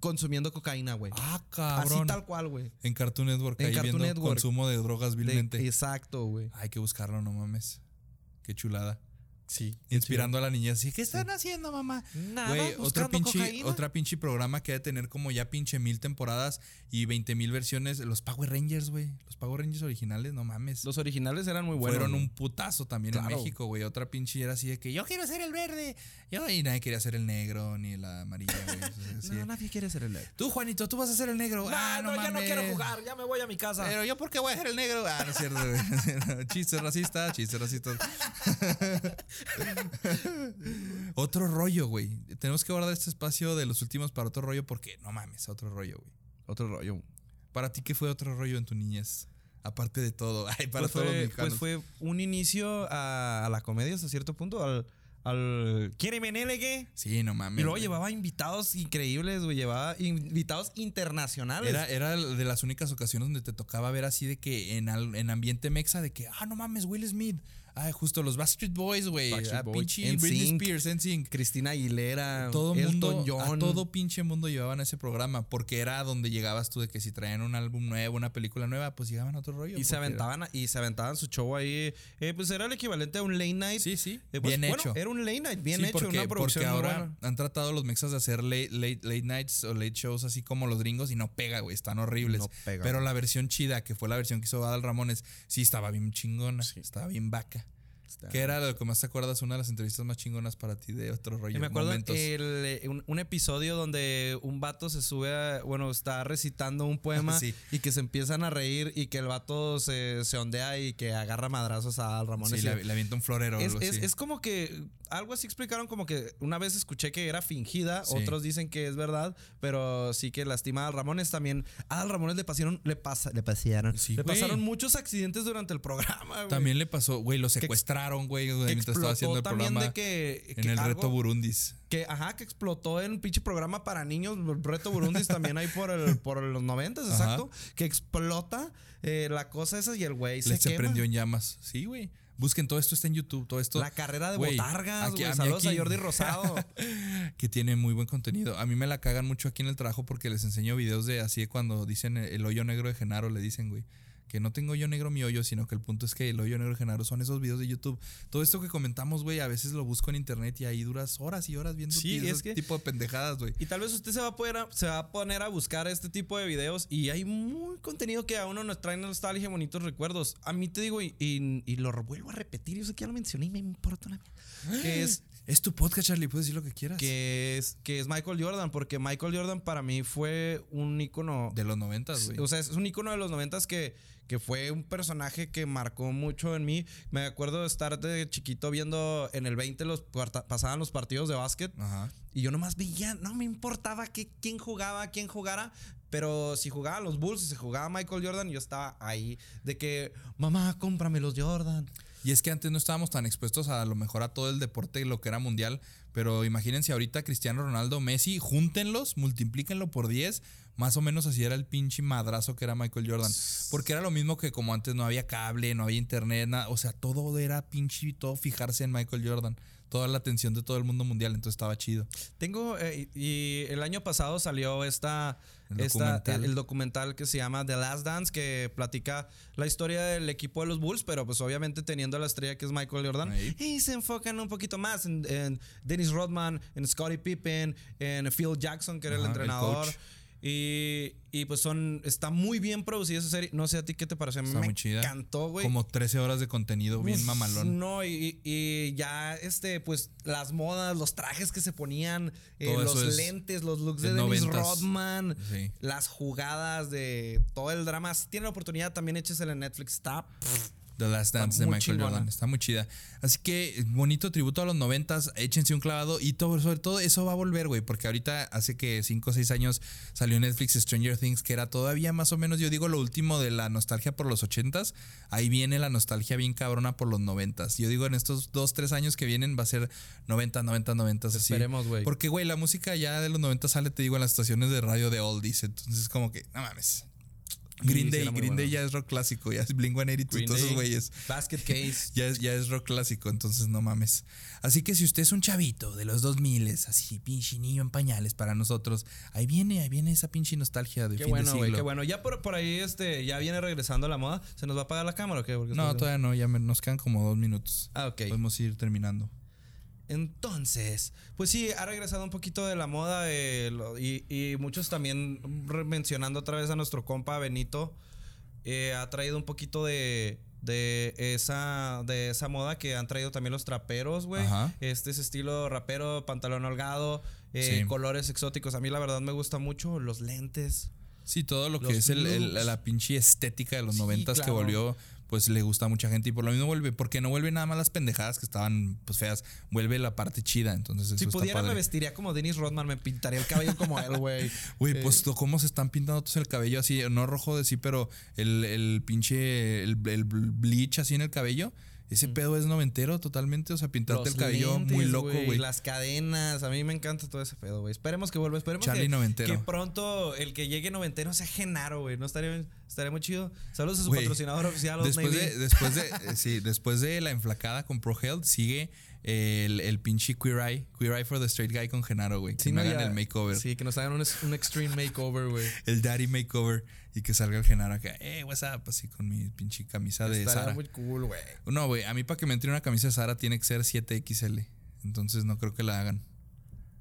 consumiendo cocaína, güey. Ah, Así cabrón. tal cual, güey. En Cartoon Network, En ahí Cartoon viendo Network. consumo de drogas De- vilmente. exacto, güey. Hay que buscarlo, no mames. Qué chulada. Sí. Inspirando a la niña así, ¿qué están haciendo, mamá? Nada, Güey, otro pinche, cocaína. otra pinche programa que debe tener como ya pinche mil temporadas y 20 mil versiones. Los Power Rangers, güey. Los Power Rangers originales, no mames. Los originales eran muy buenos. Fueron güey. un putazo también Claro. en México, güey. Otra pinche era así de que yo quiero ser el verde. Yo, y nadie quería ser el negro ni la amarilla, güey. Entonces, sí. No, nadie quiere ser el negro. Tú, Juanito, tú vas a ser el negro. ah, no, ya no quiero jugar, ya me voy a mi casa. Pero yo, ¿por qué voy a ser el negro? Ah, no es cierto, güey. Chistes racistas, chistes racistas. otro rollo, güey. Tenemos que guardar este espacio de los últimos para otro rollo porque no mames, otro rollo, güey. Otro rollo. Para ti, ¿qué fue otro rollo en tu niñez? Aparte de todo. Ay, para Pues todos los fue, mexicanos. pues fue un inicio a, a la comedia hasta cierto punto, al... al ¿Quiere qué? Sí, no mames. Y luego güey. llevaba invitados increíbles, güey. Llevaba invitados internacionales. Era, era de las únicas ocasiones donde te tocaba ver así de que en, al- en ambiente mexa de que, ah, no mames, Will Smith. Ah, justo los Backstreet Boys, güey. Backstreet Ah, Boys, pinche Britney NSYNC. Spears, NSYNC. Cristina Aguilera, todo Elton mundo, John. a todo pinche mundo llevaban ese programa, porque era donde llegabas tú de que si traían un álbum nuevo, una película nueva, pues llegaban a otro rollo. y se aventaban y se aventaban su show ahí. Eh, pues era el equivalente a un late night. Sí, sí, Eh, pues, bien bueno, hecho. Era un late night, bien Sí, hecho, porque, una producción porque ahora buena. han tratado los mexas de hacer late, late, late nights o late shows así como los gringos y no pega, güey, están horribles. No pega, Pero la versión chida, que fue la versión que hizo Adal Ramones, sí estaba bien chingona, estaba bien vaca. ¿Qué era lo que más te acuerdas? Una de las entrevistas más chingonas para ti de otro rollo. Y me acuerdo el, un, un episodio donde un vato se sube, a- bueno, está recitando un poema Sí. y que se empiezan a reír y que el vato se, se ondea y que agarra madrazos a Al Ramón. Sí, le, le avienta un florero o es, algo es- así. es como que algo así explicaron como que una vez escuché que era fingida, Sí. otros dicen que es verdad, pero sí que lastima a Al Ramones también. A Al Ramones le pasaron, le pasa, le pasaron, Sí, le güey. pasaron muchos accidentes durante el programa. güey. También le pasó, güey, lo secuestraron, güey, que mientras estaba haciendo el explotó también programa de que, en el algo- reto Burundis. que, ajá, que explotó en un pinche programa para niños, el Reto Burundis también ahí por, el, por los noventas, exacto. Que explota eh, la cosa esa y el güey se, se prendió en llamas. Sí, güey. Busquen todo esto, está en YouTube, todo esto. La carrera de Güey, botargas, aquí- güey. a Saludos aquí- a Jordi Rosado. que tiene muy buen contenido. A mí me la cagan mucho aquí en el trabajo porque les enseño videos de así de cuando dicen el hoyo negro de Genaro, le dicen, güey. Que no tengo hoyo negro mi hoyo, sino que el punto es que el hoyo negro de Genaro son esos videos de YouTube. Todo esto que comentamos, güey, a veces lo busco en internet y ahí duras horas y horas viendo Sí, ese es que- tipo de pendejadas, güey. Y tal vez usted se va a poder a- se va a poner a buscar este tipo de videos y hay muy contenido que a uno nos trae nostalgia, bonitos recuerdos. A mí te digo y, y- y lo vuelvo a repetir, yo sé que ya lo mencioné y me importa una mierda. Que es Es tu podcast, Charlie, puedes decir lo que quieras. que es que es Michael Jordan porque Michael Jordan para mí fue un ícono De los noventas, güey. O sea, es un icono de los noventas que, que fue un personaje que marcó mucho en mí. Me acuerdo de estar de chiquito viendo en el 20 los pasaban los partidos de básquet Ajá. y yo nomás veía, no me importaba que, quién jugaba, quién jugara, pero si jugaba los Bulls, si se jugaba Michael Jordan, yo estaba ahí de que, mamá, cómprame los Jordan. Y es que antes no estábamos tan expuestos a, lo mejor a todo el deporte, lo que era mundial. Pero imagínense ahorita Cristiano Ronaldo, Messi, júntenlos, multiplíquenlo por 10. Más o menos así era el pinche madrazo que era Michael Jordan. Porque era lo mismo que como antes no había cable, no había internet, nada. O sea, todo era pinche, todo fijarse en Michael Jordan. Toda la atención de todo el mundo mundial, entonces estaba chido. Tengo, eh, y el año pasado salió esta, El esta- documental. el, el documental que se llama The Last Dance, que platica la historia del equipo de los Bulls, pero pues obviamente teniendo a la estrella que es Michael Jordan. Ahí. Y se enfocan un poquito más en, en Dennis Rodman, en Scottie Pippen, en Phil Jackson, que era el Ajá, el entrenador. Y, y, pues son, está muy bien producida esa serie. No sé a ti qué te pareció. Está me muy chida. encantó, güey. Como 13 horas de contenido bien mamalón. No, y, y ya, este, pues, las modas, los trajes que se ponían, eh, los es lentes, los looks de de Dennis. Rodman, Sí. las jugadas de todo el drama. Si tienen la oportunidad, también échesela en Netflix. Está. The Last Dance de Michael chingona. Jordan. Está muy chida. Así que bonito tributo a los noventas. Échense un clavado. Y todo, sobre todo eso va a volver, güey. Porque ahorita hace que 5 o 6 años salió Netflix Stranger Things, que era todavía más o menos, yo digo, lo último de la nostalgia por los ochentas. Ahí viene la nostalgia bien cabrona por los noventas. Yo digo, en estos 2, 3 años que vienen va a ser 90, 90, 90. Así. Esperemos, güey. Porque, güey, la música ya de los 90 sale, te digo, en las estaciones de radio de oldies. Entonces, como que, no mames. Green Day, Green Day ya es rock clásico, ya es Blink 182, Green todos esos güeyes. Basket Case. Ya es, ya es rock clásico, entonces no mames. Así que si usted es un chavito de los 2000, así pinche niño en pañales para nosotros, ahí viene, ahí viene esa pinche nostalgia de Qué fin bueno, de qué bueno. Ya por, por ahí este, ya viene regresando la moda. ¿Se nos va a apagar la cámara o qué? Porque No, todavía no, ya me- nos quedan como dos minutos. Ah, ok. Podemos ir terminando. Entonces, pues sí, ha regresado un poquito de la moda lo- y, y muchos también mencionando otra vez a nuestro compa Benito, eh, ha traído un poquito de, de esa de esa moda que han traído también los traperos, güey. Este es estilo rapero, pantalón holgado, eh, Sí. colores exóticos. A mí la verdad me gusta mucho los lentes. Sí, todo lo que es el- la pinche estética de los Sí, noventas que claro. volvió, pues le gusta a mucha gente y por lo mismo vuelve, porque no vuelve nada más las pendejadas que estaban pues feas, vuelve la parte chida, entonces eso Si está pudiera me vestiría como Dennis Rodman, me pintaría el cabello como él, güey. Güey, Eh, pues to- cómo se están pintando todos el cabello así, no rojo de sí, pero el, el pinche, el, el bleach así en el cabello, ese pedo es noventero totalmente, o sea, pintarte. Los el cabello muy loco, güey. Las cadenas, a mí me encanta todo ese pedo, güey. Esperemos que vuelva, esperemos Charlie que, noventero. que pronto el que llegue noventero sea Genaro, güey. No estaría, estaría muy chido. Saludos a su patrocinador oficial, Después de, después de, eh, sí, después de la enflacada con Pro Health, sigue el, el pinche Queer Eye, Queer Eye for the Straight Guy con Genaro, güey. Que Sí, no, hagan ya- el makeover. Sí, que nos hagan un, un extreme makeover, güey. El daddy makeover y que salga el Genaro acá, eh, what's up, así con mi pinche camisa de Estaría Sara. muy cool, güey. No, güey, a mí para que me entre una camisa de Sara tiene que ser 7XL. Entonces no creo que la hagan.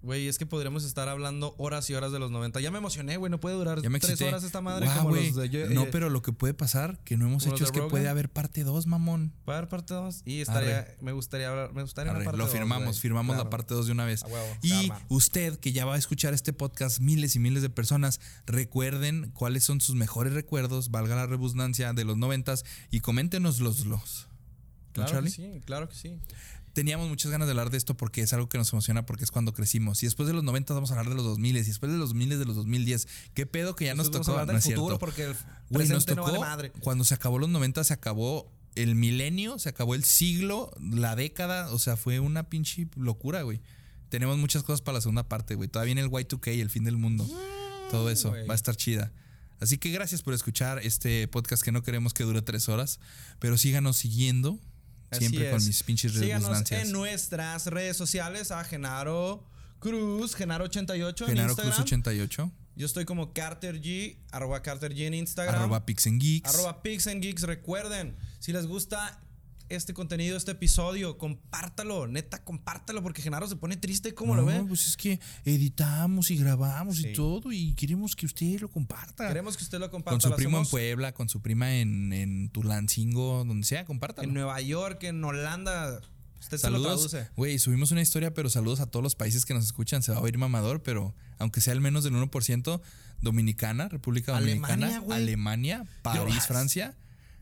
Güey, es que podríamos estar hablando horas y horas de los 90. Ya me emocioné, güey. No puede durar Ya me tres excité. horas esta madre como los de... yo- no, eh, pero lo que puede pasar que no hemos hecho es que puede haber parte 2, mamón. Va a haber parte 2 y estaría... Arre. Me gustaría hablar... Me gustaría una Arre, parte lo dos, firmamos, firmamos la parte 2 de una vez. Huevo, y usted que ya va a escuchar este podcast miles y miles de personas, recuerden cuáles son sus mejores recuerdos, valga la redundancia, de los noventas y coméntenos los los. ¿No, Claro que sí, claro que sí. Teníamos muchas ganas de hablar de esto porque es algo que nos emociona porque es cuando crecimos. Y después de los 90 vamos a hablar de los 2000 y después de los 2000 de los 2010. ¿Qué pedo que ya nos Entonces tocó? vamos a No es futuro cierto. porque el Güey, nos presente no tocó vale madre. cuando se acabó los 90 se acabó el milenio, se acabó el siglo, la década, o sea, fue una pinche locura, güey. Tenemos muchas cosas para la segunda parte, güey. Todavía viene el Y2K, el fin del mundo. Todo eso güey. va a estar chida. Así que gracias por escuchar este podcast que no queremos que dure tres horas, pero síganos siguiendo siempre con mis pinches Síganos redundancias. en nuestras redes sociales a Genaro Cruz, Genaro88 en Genaro Instagram. Cruz 88, Yo estoy como Carter G, arroba Carter G en Instagram. arroba Pixengeeks. Arroba Pix and Geeks. Recuerden, si les gusta este contenido, este episodio, compártalo, neta, compártalo, porque Genaro se pone triste, ¿cómo lo ve? Pues es que editamos y grabamos Sí. y todo y queremos que usted lo comparta. Queremos que usted lo comparta. con su lo primo en Puebla, con su prima en, en Tulancingo, donde sea, compártalo. En Nueva York, en Holanda. Usted se lo Saludos, traduce. güey, subimos una historia, pero saludos a todos los países que nos escuchan. Se va a oír mamador, pero aunque sea el menos del 1%, Dominicana, República Dominicana, Alemania, París. Francia.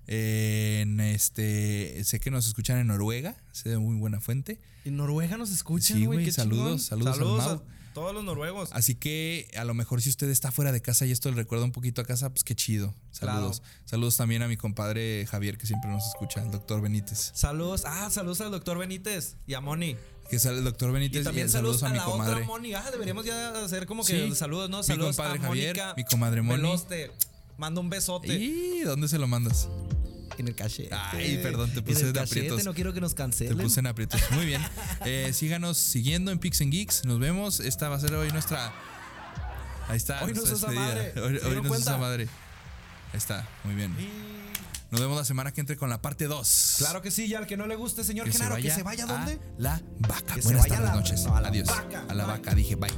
En este, sé que nos escuchan en Noruega, sé de muy buena fuente. En Noruega nos escuchan, Sí, güey. saludos, saludos al Saludos Mau. a todos los noruegos. Así que a lo mejor si usted está fuera de casa y esto le recuerda un poquito a casa, pues qué chido. Saludos. Saludos también a mi compadre Javier, que siempre nos escucha, el doctor Benítez. Saludos. Ah, saludos al doctor Benítez y a Moni. Que sale el doctor Benítez Y también saludos, saludos, a, a, mi la comadre. otra Moni. Ah, deberíamos ya hacer como que Sí. saludos, ¿no? Mi Saludos compadre a Javier, Mónica mi comadre Moni. Veloste. Manda un besote. ¿Y dónde se lo mandas? En el cachete. Ay, perdón, te En puse el de cachete, aprietos. no quiero que nos Te cancelen. puse en aprietos. Muy bien. Eh, síganos siguiendo en Pix and Geeks. Nos vemos. Esta va a ser hoy nuestra. Ahí está. Hoy nos usa madre. ¿Se Hoy, nos cuenta? usa madre. Ahí está. Muy bien. Nos vemos la semana que entre con la parte 2. Claro que sí, ya al que no le guste, señor que se Genaro, vaya que se vaya a dónde? La vaca. Que se Buenas a tardes, la- noches. no, a la Adiós. vaca. A la Bye. vaca, dije bye.